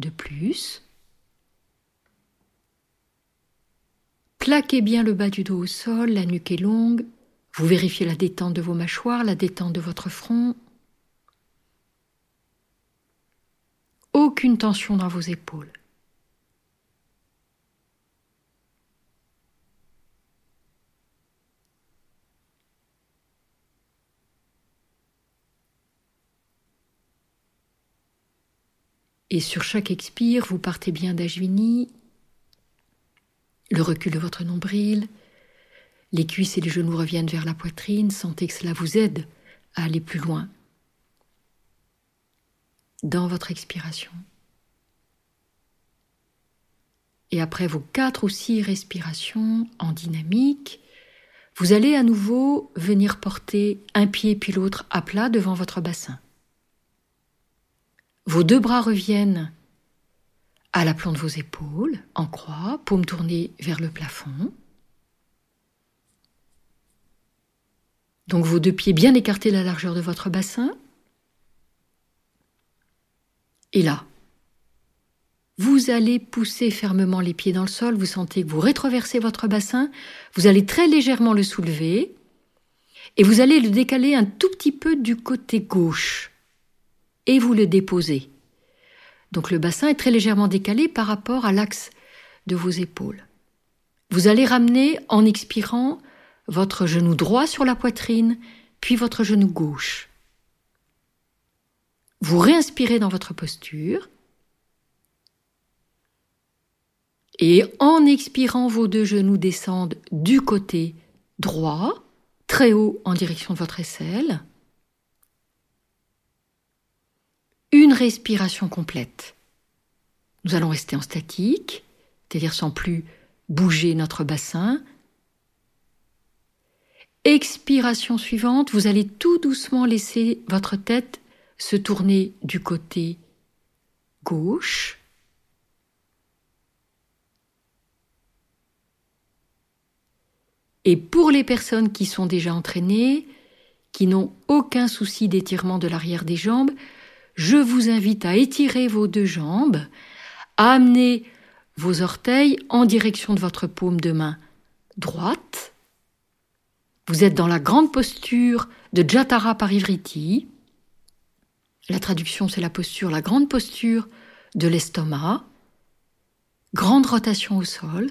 de plus. Plaquez bien le bas du dos au sol, la nuque est longue. Vous vérifiez la détente de vos mâchoires, la détente de votre front. Aucune tension dans vos épaules. Et sur chaque expire, vous partez bien d'Ajvini, le recul de votre nombril, les cuisses et les genoux reviennent vers la poitrine, sentez que cela vous aide à aller plus loin dans votre expiration. Et après vos quatre ou six respirations en dynamique, vous allez à nouveau venir porter un pied puis l'autre à plat devant votre bassin. Vos deux bras reviennent à l'aplomb de vos épaules, en croix, paume tournée vers le plafond. Donc vos deux pieds bien écartés de la largeur de votre bassin. Et là, vous allez pousser fermement les pieds dans le sol, vous sentez que vous rétroversez votre bassin, vous allez très légèrement le soulever et vous allez le décaler un tout petit peu du côté gauche et vous le déposez. Donc le bassin est très légèrement décalé par rapport à l'axe de vos épaules. Vous allez ramener en expirant votre genou droit sur la poitrine, puis votre genou gauche. Vous réinspirez dans votre posture. Et en expirant, vos deux genoux descendent du côté droit, très haut en direction de votre aisselle. Une respiration complète. Nous allons rester en statique, c'est-à-dire sans plus bouger notre bassin. Expiration suivante, vous allez tout doucement laisser votre tête se tourner du côté gauche. Et pour les personnes qui sont déjà entraînées, qui n'ont aucun souci d'étirement de l'arrière des jambes, je vous invite à étirer vos deux jambes, à amener vos orteils en direction de votre paume de main droite. Vous êtes dans la grande posture de Jatara Parivriti. La traduction, c'est la posture, la grande posture de l'estomac. Grande rotation au sol.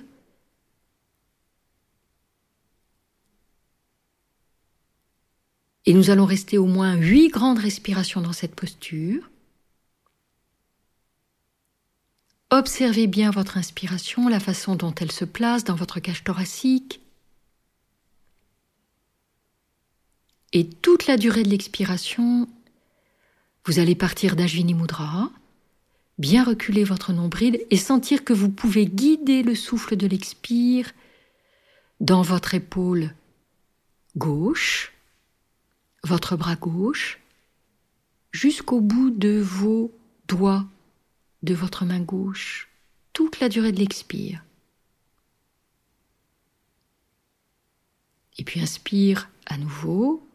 Et nous allons rester au moins huit grandes respirations dans cette posture. Observez bien votre inspiration, la façon dont elle se place dans votre cage thoracique. Et toute la durée de l'expiration, vous allez partir d'Ajvini Mudra, bien reculer votre nombril et sentir que vous pouvez guider le souffle de l'expire dans votre épaule gauche votre bras gauche jusqu'au bout de vos doigts de votre main gauche, toute la durée de l'expire. Et puis inspire à nouveau,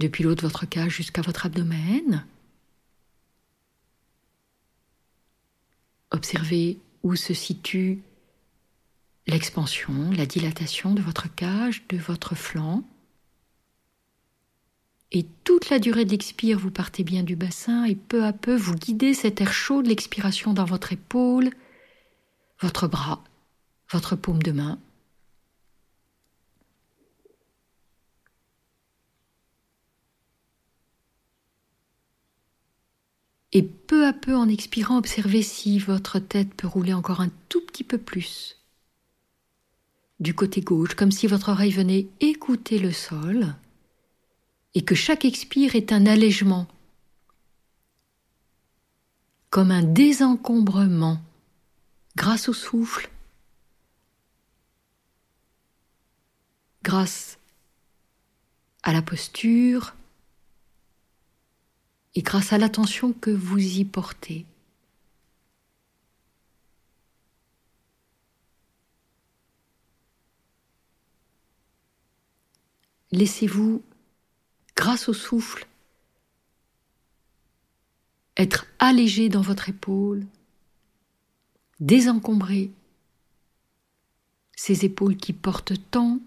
depuis l'autre de votre cage jusqu'à votre abdomen. Observez où se situe l'expansion, la dilatation de votre cage, de votre flanc. Et toute la durée de l'expire, vous partez bien du bassin et peu à peu, vous guidez cet air chaud de l'expiration dans votre épaule, votre bras, votre paume de main. Et peu à peu, en expirant, observez si votre tête peut rouler encore un tout petit peu plus du côté gauche, comme si votre oreille venait écouter le sol et que chaque expire est un allègement, comme un désencombrement grâce au souffle, grâce à la posture et grâce à l'attention que vous y portez. Laissez-vous grâce au souffle, être allégé dans votre épaule, désencombrer ces épaules qui portent tant,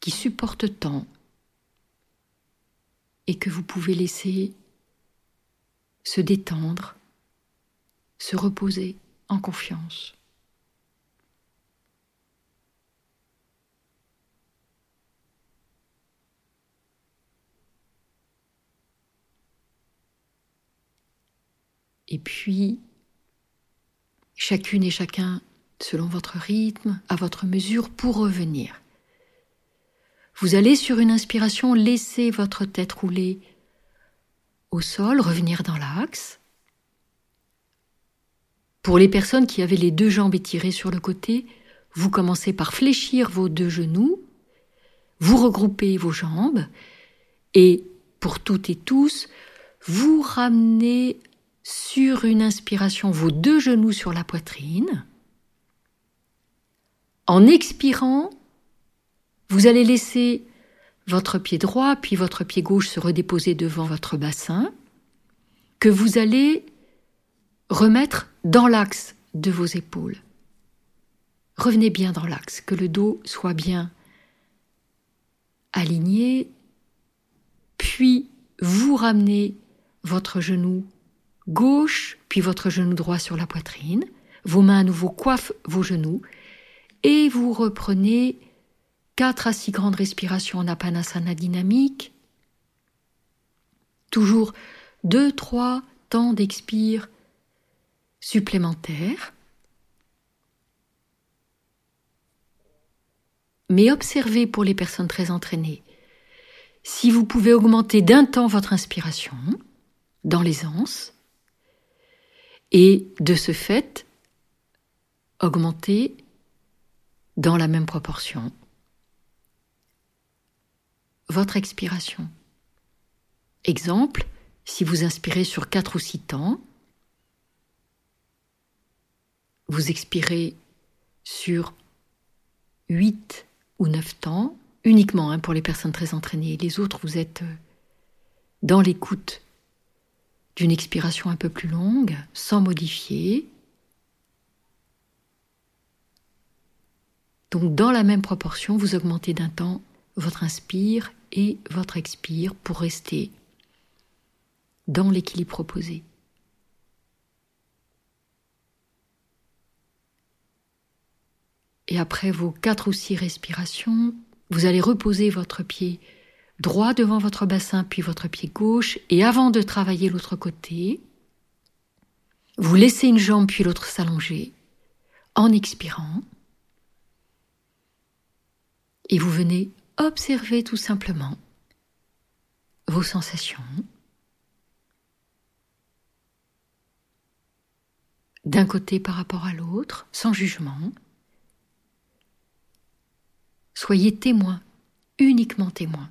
qui supportent tant, et que vous pouvez laisser se détendre, se reposer en confiance. Et puis, chacune et chacun, selon votre rythme, à votre mesure, pour revenir. Vous allez sur une inspiration laisser votre tête rouler au sol, revenir dans l'axe. Pour les personnes qui avaient les deux jambes étirées sur le côté, vous commencez par fléchir vos deux genoux, vous regroupez vos jambes et pour toutes et tous, vous ramenez sur une inspiration vos deux genoux sur la poitrine. En expirant, vous allez laisser votre pied droit puis votre pied gauche se redéposer devant votre bassin, que vous allez remettre dans l'axe de vos épaules. Revenez bien dans l'axe, que le dos soit bien aligné, puis vous ramenez votre genou gauche, puis votre genou droit sur la poitrine. Vos mains à nouveau coiffent vos genoux et vous reprenez 4 à 6 grandes respirations en apanasana dynamique. Toujours 2-3 temps d'expire supplémentaires. Mais observez pour les personnes très entraînées si vous pouvez augmenter d'un temps votre inspiration dans l'aisance et de ce fait augmenter dans la même proportion votre expiration. Exemple, si vous inspirez sur 4 ou 6 temps, vous expirez sur 8 ou 9 temps, uniquement hein, pour les personnes très entraînées. Les autres, vous êtes euh, dans l'écoute d'une expiration un peu plus longue, sans modifier. Donc dans la même proportion, vous augmentez d'un temps votre inspire et votre expire pour rester dans l'équilibre proposé. Et après vos quatre ou six respirations, vous allez reposer votre pied droit devant votre bassin, puis votre pied gauche, et avant de travailler l'autre côté, vous laissez une jambe puis l'autre s'allonger en expirant, et vous venez observer tout simplement vos sensations d'un côté par rapport à l'autre, sans jugement. Soyez témoin, uniquement témoin.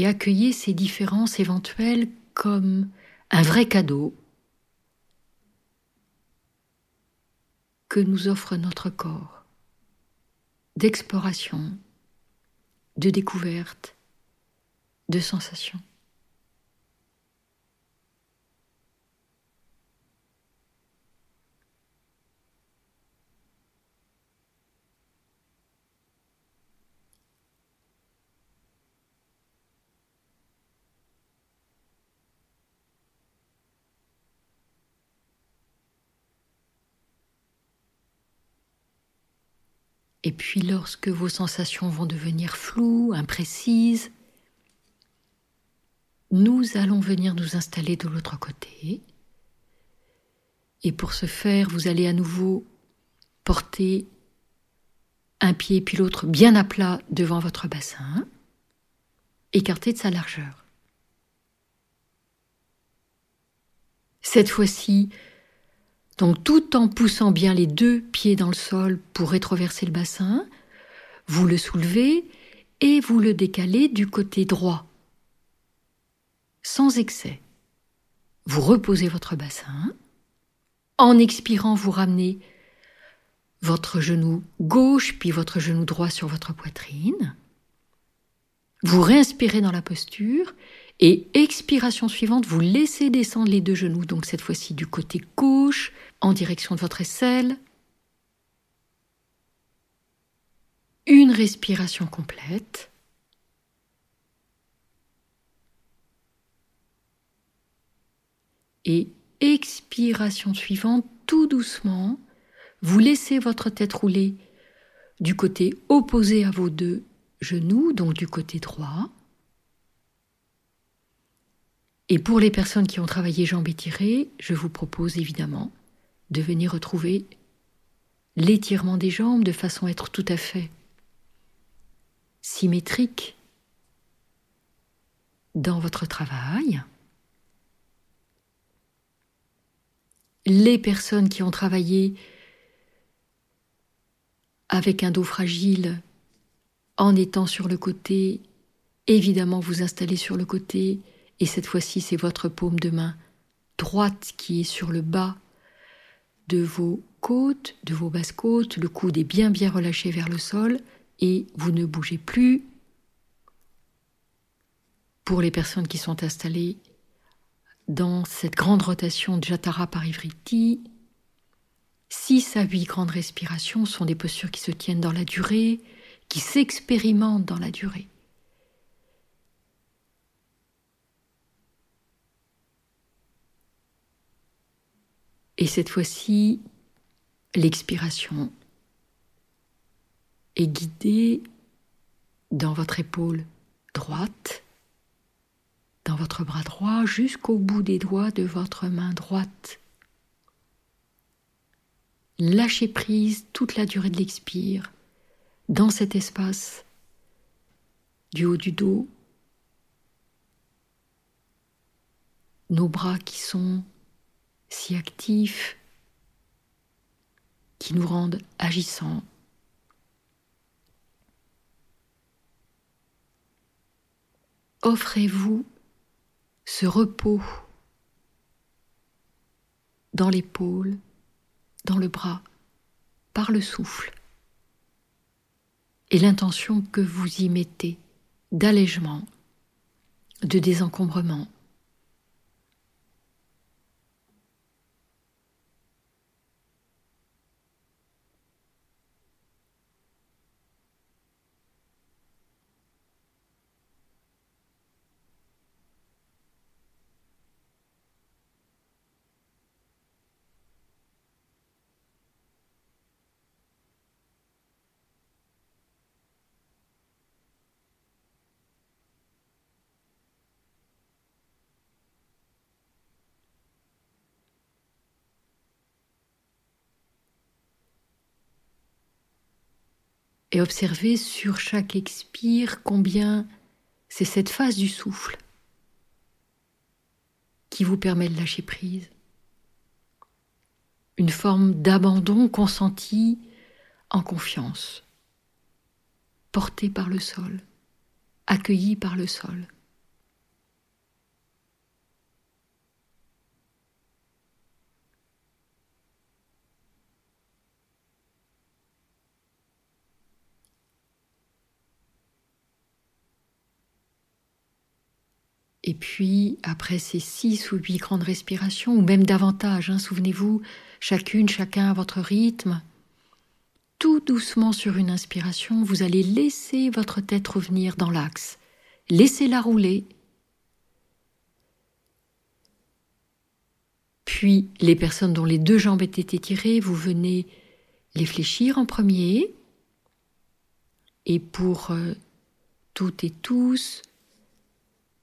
Et accueillez ces différences éventuelles comme un vrai cadeau que nous offre notre corps d'exploration, de découverte, de sensation. Et puis lorsque vos sensations vont devenir floues, imprécises, nous allons venir nous installer de l'autre côté. Et pour ce faire, vous allez à nouveau porter un pied puis l'autre bien à plat devant votre bassin, écarté de sa largeur. Cette fois-ci, donc tout en poussant bien les deux pieds dans le sol pour rétroverser le bassin, vous le soulevez et vous le décalez du côté droit, sans excès. vous reposez votre bassin. En expirant, vous ramenez votre genou gauche puis votre genou droit sur votre poitrine. Vous réinspirez dans la posture et expiration suivante, vous laissez descendre les deux genoux, donc cette fois-ci du côté gauche en direction de votre aisselle. Une respiration complète. Et expiration suivante, tout doucement, vous laissez votre tête rouler du côté opposé à vos deux genoux, donc du côté droit. Et pour les personnes qui ont travaillé jambes étirées, je vous propose évidemment de venir retrouver l'étirement des jambes de façon à être tout à fait symétrique dans votre travail. Les personnes qui ont travaillé avec un dos fragile, en étant sur le côté, évidemment vous installez sur le côté, et cette fois-ci c'est votre paume de main droite qui est sur le bas de vos côtes, de vos basses côtes, le coude est bien bien relâché vers le sol, et vous ne bougez plus. Pour les personnes qui sont installées dans cette grande rotation de Jatara Parivriti, 6 à 8 grandes respirations sont des postures qui se tiennent dans la durée, qui s'expérimentent dans la durée. Et cette fois-ci, l'expiration est guidée dans votre épaule droite, dans votre bras droit, jusqu'au bout des doigts de votre main droite. Lâchez prise toute la durée de l'expire dans cet espace du haut du dos, nos bras qui sont si actifs, qui nous rendent agissants. Offrez-vous ce repos dans l'épaule dans le bras, par le souffle, et l'intention que vous y mettez d'allègement, de désencombrement. Et observez sur chaque expire combien c'est cette phase du souffle qui vous permet de lâcher prise. Une forme d'abandon consenti en confiance, porté par le sol, accueilli par le sol. Et puis, après ces six ou huit grandes respirations, ou même davantage, hein, souvenez-vous, chacune, chacun à votre rythme, tout doucement sur une inspiration, vous allez laisser votre tête revenir dans l'axe. Laissez-la rouler. Puis, les personnes dont les deux jambes étaient étirées, vous venez les fléchir en premier. Et pour euh, toutes et tous,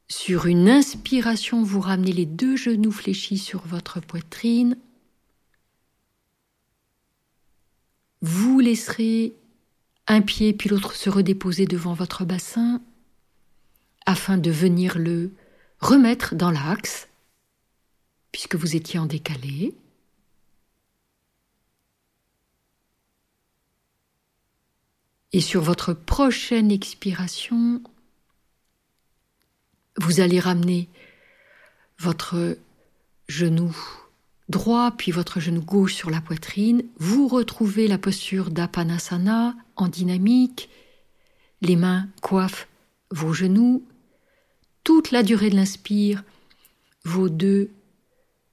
sur une inspiration, vous ramenez les deux genoux fléchis sur votre poitrine. Vous laisserez un pied puis l'autre se redéposer devant votre bassin afin de venir le remettre dans l'axe puisque vous étiez en décalé. Et sur votre prochaine expiration, vous allez ramener votre genou droit, puis votre genou gauche sur la poitrine. Vous retrouvez la posture d'Apanasana en dynamique. Les mains coiffent vos genoux. Toute la durée de l'inspire, vos deux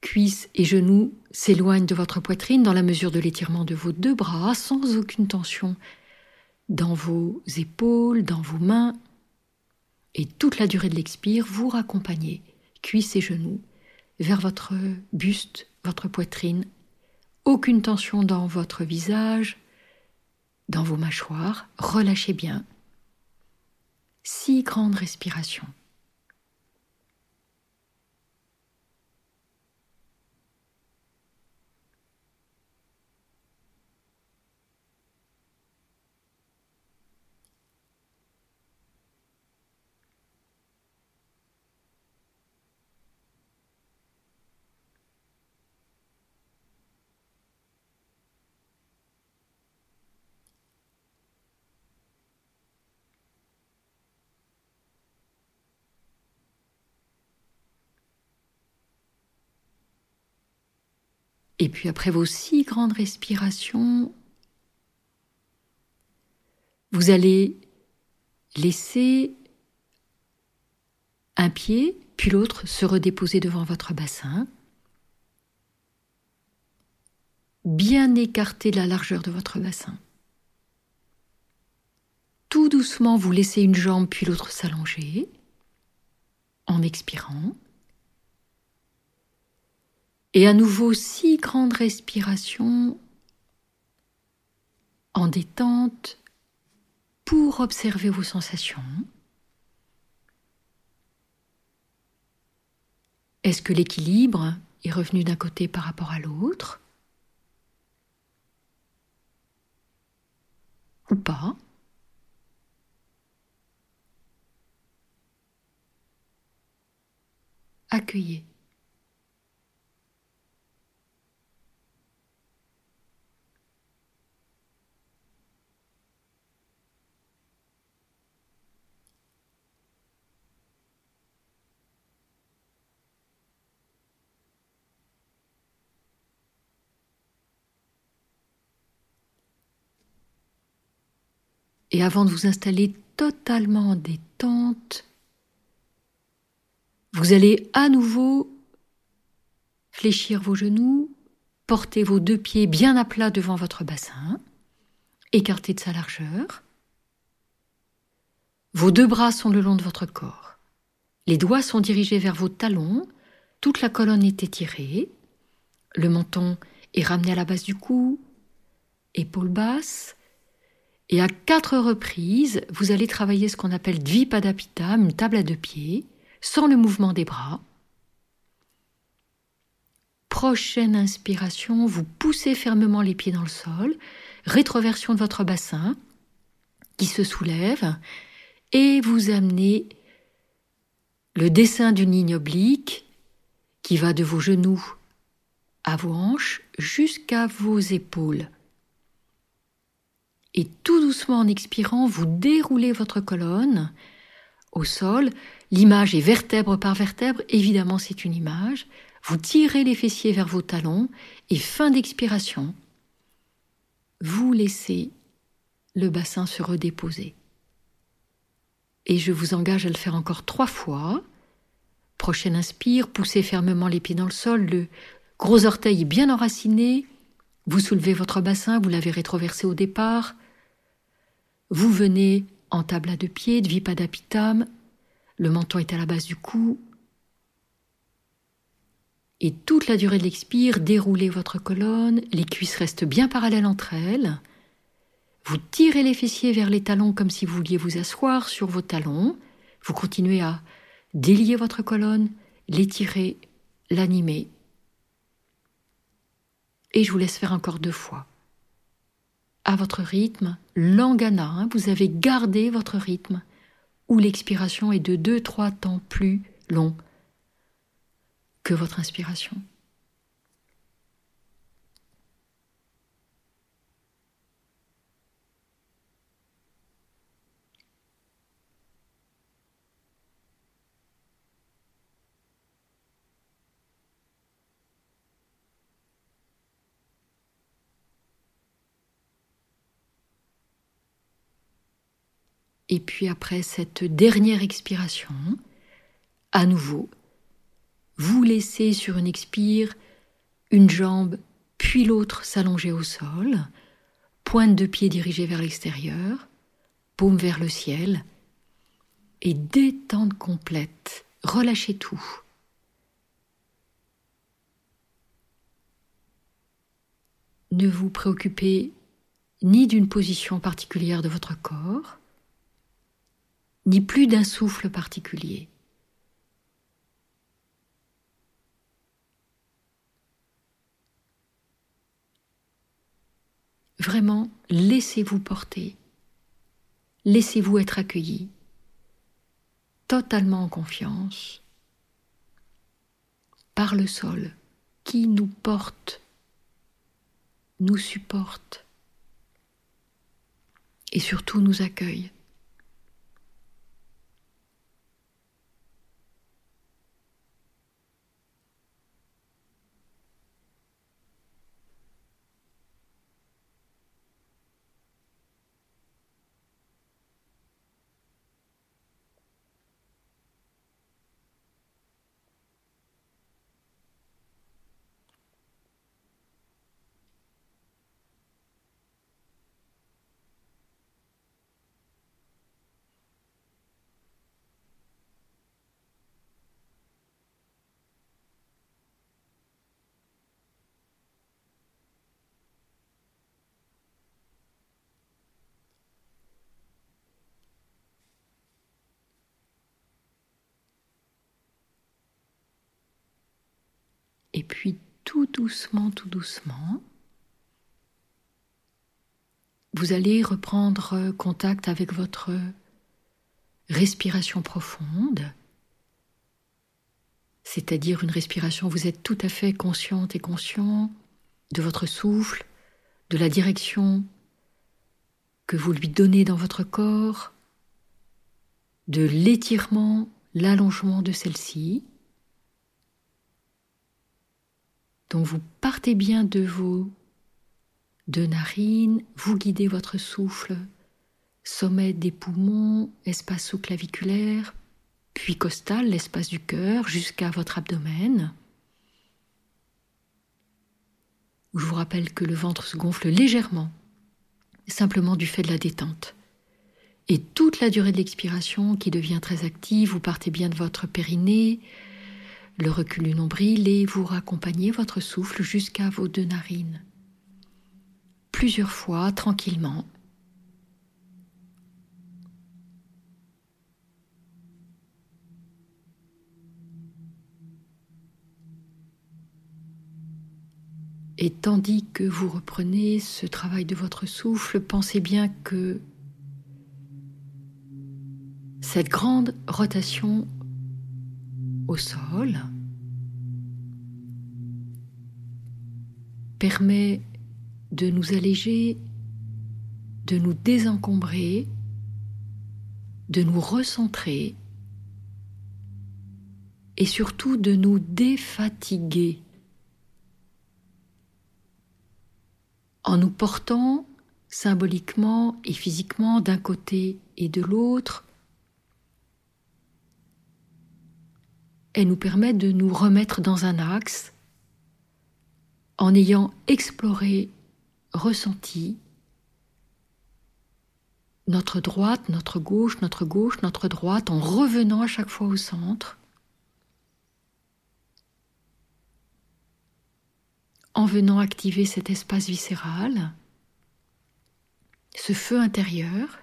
cuisses et genoux s'éloignent de votre poitrine dans la mesure de l'étirement de vos deux bras sans aucune tension dans vos épaules, dans vos mains. Et toute la durée de l'expire, vous raccompagnez, cuisses et genoux, vers votre buste, votre poitrine. Aucune tension dans votre visage, dans vos mâchoires. Relâchez bien. Six grandes respirations. Et puis après vos six grandes respirations, vous allez laisser un pied puis l'autre se redéposer devant votre bassin, bien écarter la largeur de votre bassin. Tout doucement, vous laissez une jambe puis l'autre s'allonger en expirant. Et à nouveau, six grandes respirations en détente pour observer vos sensations. Est-ce que l'équilibre est revenu d'un côté par rapport à l'autre? Ou pas? Accueillez. Et avant de vous installer totalement en détente, vous allez à nouveau fléchir vos genoux, porter vos deux pieds bien à plat devant votre bassin, écarter de sa largeur. Vos deux bras sont le long de votre corps. Les doigts sont dirigés vers vos talons, toute la colonne est étirée, le menton est ramené à la base du cou, épaules basses, et à quatre reprises, vous allez travailler ce qu'on appelle Dvipadapita, une table à deux pieds, sans le mouvement des bras. Prochaine inspiration, vous poussez fermement les pieds dans le sol, rétroversion de votre bassin qui se soulève, et vous amenez le dessin d'une ligne oblique qui va de vos genoux à vos hanches jusqu'à vos épaules et tout doucement en expirant, vous déroulez votre colonne au sol. L'image est vertèbre par vertèbre, évidemment c'est une image. Vous tirez les fessiers vers vos talons et fin d'expiration, vous laissez le bassin se redéposer. Et je vous engage à le faire encore trois fois. Prochaine inspire, poussez fermement les pieds dans le sol, le gros orteil est bien enraciné, vous soulevez votre bassin, vous l'avez rétroversé au départ, vous venez en table à deux pieds, de Vipadapitam, le menton est à la base du cou. Et toute la durée de l'expire, déroulez votre colonne, les cuisses restent bien parallèles entre elles. Vous tirez les fessiers vers les talons comme si vous vouliez vous asseoir sur vos talons. Vous continuez à délier votre colonne, l'étirer, l'animer. Et je vous laisse faire encore deux fois à votre rythme, langana, hein, vous avez gardé votre rythme, où l'expiration est de 2-3 temps plus long que votre inspiration. Et puis après cette dernière expiration, à nouveau, vous laissez sur une expire une jambe puis l'autre s'allonger au sol, pointe de pied dirigée vers l'extérieur, paume vers le ciel, et détente complète, relâchez tout. Ne vous préoccupez ni d'une position particulière de votre corps, ni plus d'un souffle particulier. Vraiment, laissez-vous porter, laissez-vous être accueilli, totalement en confiance, par le sol qui nous porte, nous supporte et surtout nous accueille. Puis tout doucement, tout doucement, vous allez reprendre contact avec votre respiration profonde, c'est-à-dire une respiration, vous êtes tout à fait consciente et conscient de votre souffle, de la direction que vous lui donnez dans votre corps, de l'étirement, l'allongement de celle-ci. Donc vous partez bien de vos deux narines, vous guidez votre souffle, sommet des poumons, espace sous-claviculaire, puis costal, l'espace du cœur, jusqu'à votre abdomen. Je vous rappelle que le ventre se gonfle légèrement, simplement du fait de la détente. Et toute la durée de l'expiration qui devient très active, vous partez bien de votre périnée, le recul du nombril et vous raccompagnez votre souffle jusqu'à vos deux narines. Plusieurs fois, tranquillement. Et tandis que vous reprenez ce travail de votre souffle, pensez bien que cette grande rotation au sol permet de nous alléger, de nous désencombrer, de nous recentrer et surtout de nous défatiguer en nous portant symboliquement et physiquement d'un côté et de l'autre elle nous permet de nous remettre dans un axe en ayant exploré, ressenti notre droite, notre gauche, notre gauche, notre droite, en revenant à chaque fois au centre, en venant activer cet espace viscéral, ce feu intérieur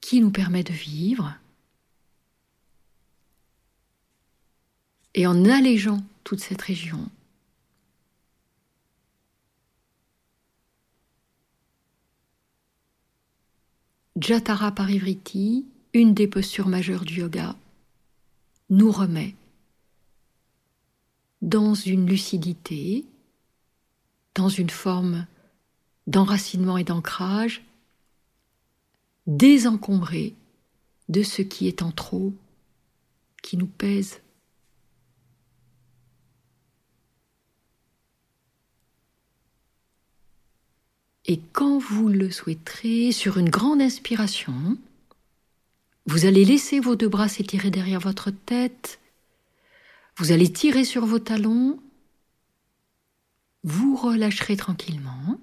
qui nous permet de vivre, et en allégeant toute cette région. Jatara Parivriti, une des postures majeures du yoga, nous remet dans une lucidité, dans une forme d'enracinement et d'ancrage, désencombré de ce qui est en trop, qui nous pèse Et quand vous le souhaiterez, sur une grande inspiration, vous allez laisser vos deux bras s'étirer derrière votre tête. Vous allez tirer sur vos talons. Vous relâcherez tranquillement.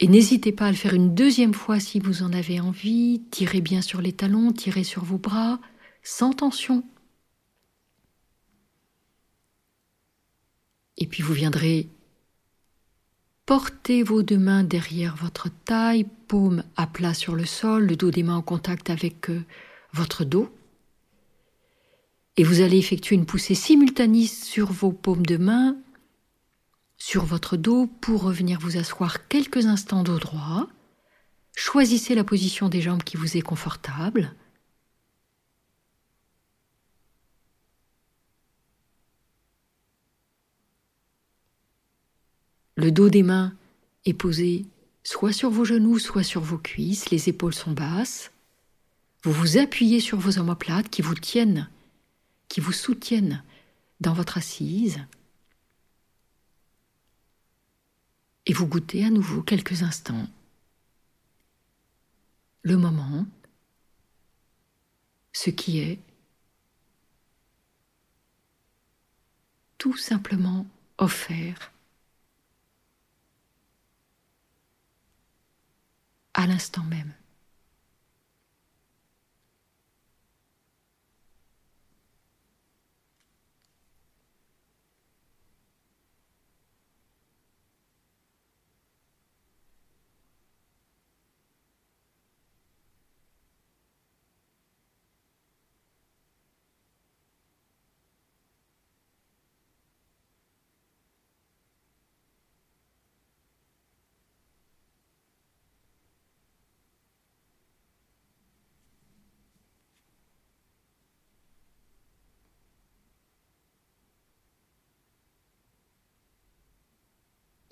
Et n'hésitez pas à le faire une deuxième fois si vous en avez envie. Tirez bien sur les talons, tirez sur vos bras, sans tension. Et puis vous viendrez porter vos deux mains derrière votre taille, paume à plat sur le sol, le dos des mains en contact avec euh, votre dos. Et vous allez effectuer une poussée simultanée sur vos paumes de main, sur votre dos pour revenir vous asseoir quelques instants dos droit. Choisissez la position des jambes qui vous est confortable. Le dos des mains est posé soit sur vos genoux, soit sur vos cuisses, les épaules sont basses. Vous vous appuyez sur vos omoplates qui vous tiennent, qui vous soutiennent dans votre assise. Et vous goûtez à nouveau quelques instants le moment, ce qui est tout simplement offert à l'instant même.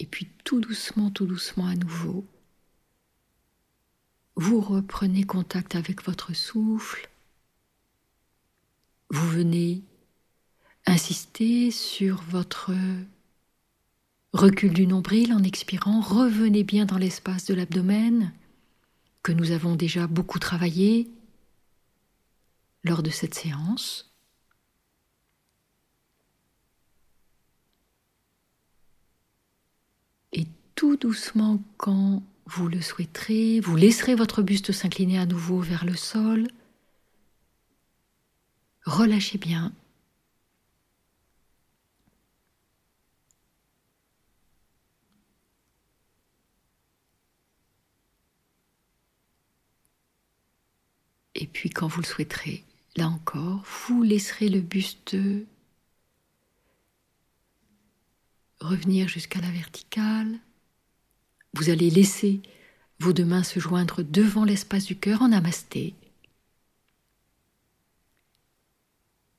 Et puis tout doucement, tout doucement à nouveau, vous reprenez contact avec votre souffle. Vous venez insister sur votre recul du nombril en expirant. Revenez bien dans l'espace de l'abdomen que nous avons déjà beaucoup travaillé lors de cette séance. Tout doucement quand vous le souhaiterez. Vous laisserez votre buste s'incliner à nouveau vers le sol. Relâchez bien. Et puis quand vous le souhaiterez, là encore, vous laisserez le buste revenir jusqu'à la verticale. Vous allez laisser vos deux mains se joindre devant l'espace du cœur en namasté.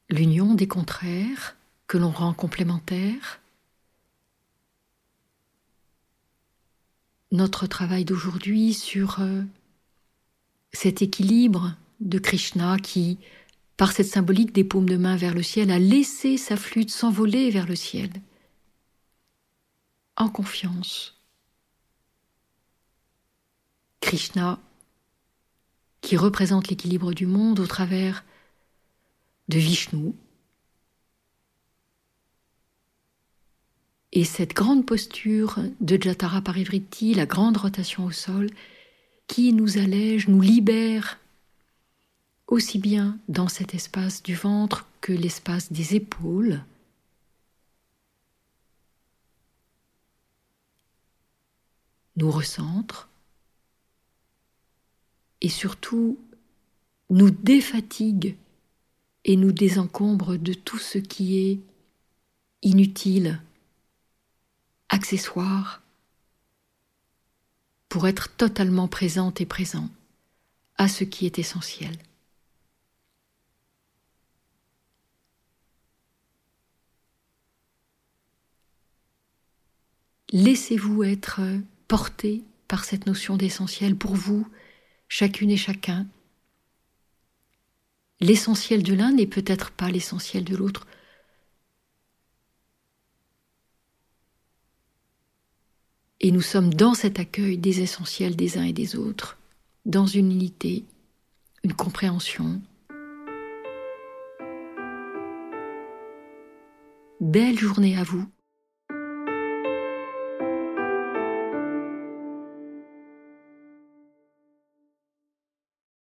L'union des contraires que l'on rend complémentaires. Notre travail d'aujourd'hui sur euh, cet équilibre de Krishna qui, par cette symbolique des paumes de main vers le ciel, a laissé sa flûte s'envoler vers le ciel. En confiance, Krishna, qui représente l'équilibre du monde au travers de Vishnu. Et cette grande posture de Jatara Parivriti, la grande rotation au sol, qui nous allège, nous libère aussi bien dans cet espace du ventre que l'espace des épaules. Nous recentre et surtout nous défatigue et nous désencombre de tout ce qui est inutile, accessoire, pour être totalement présente et présent à ce qui est essentiel. Laissez-vous être porté par cette notion d'essentiel pour vous, chacune et chacun. L'essentiel de l'un n'est peut-être pas l'essentiel de l'autre. Et nous sommes dans cet accueil des essentiels des uns et des autres, dans une unité, une compréhension. Belle journée à vous.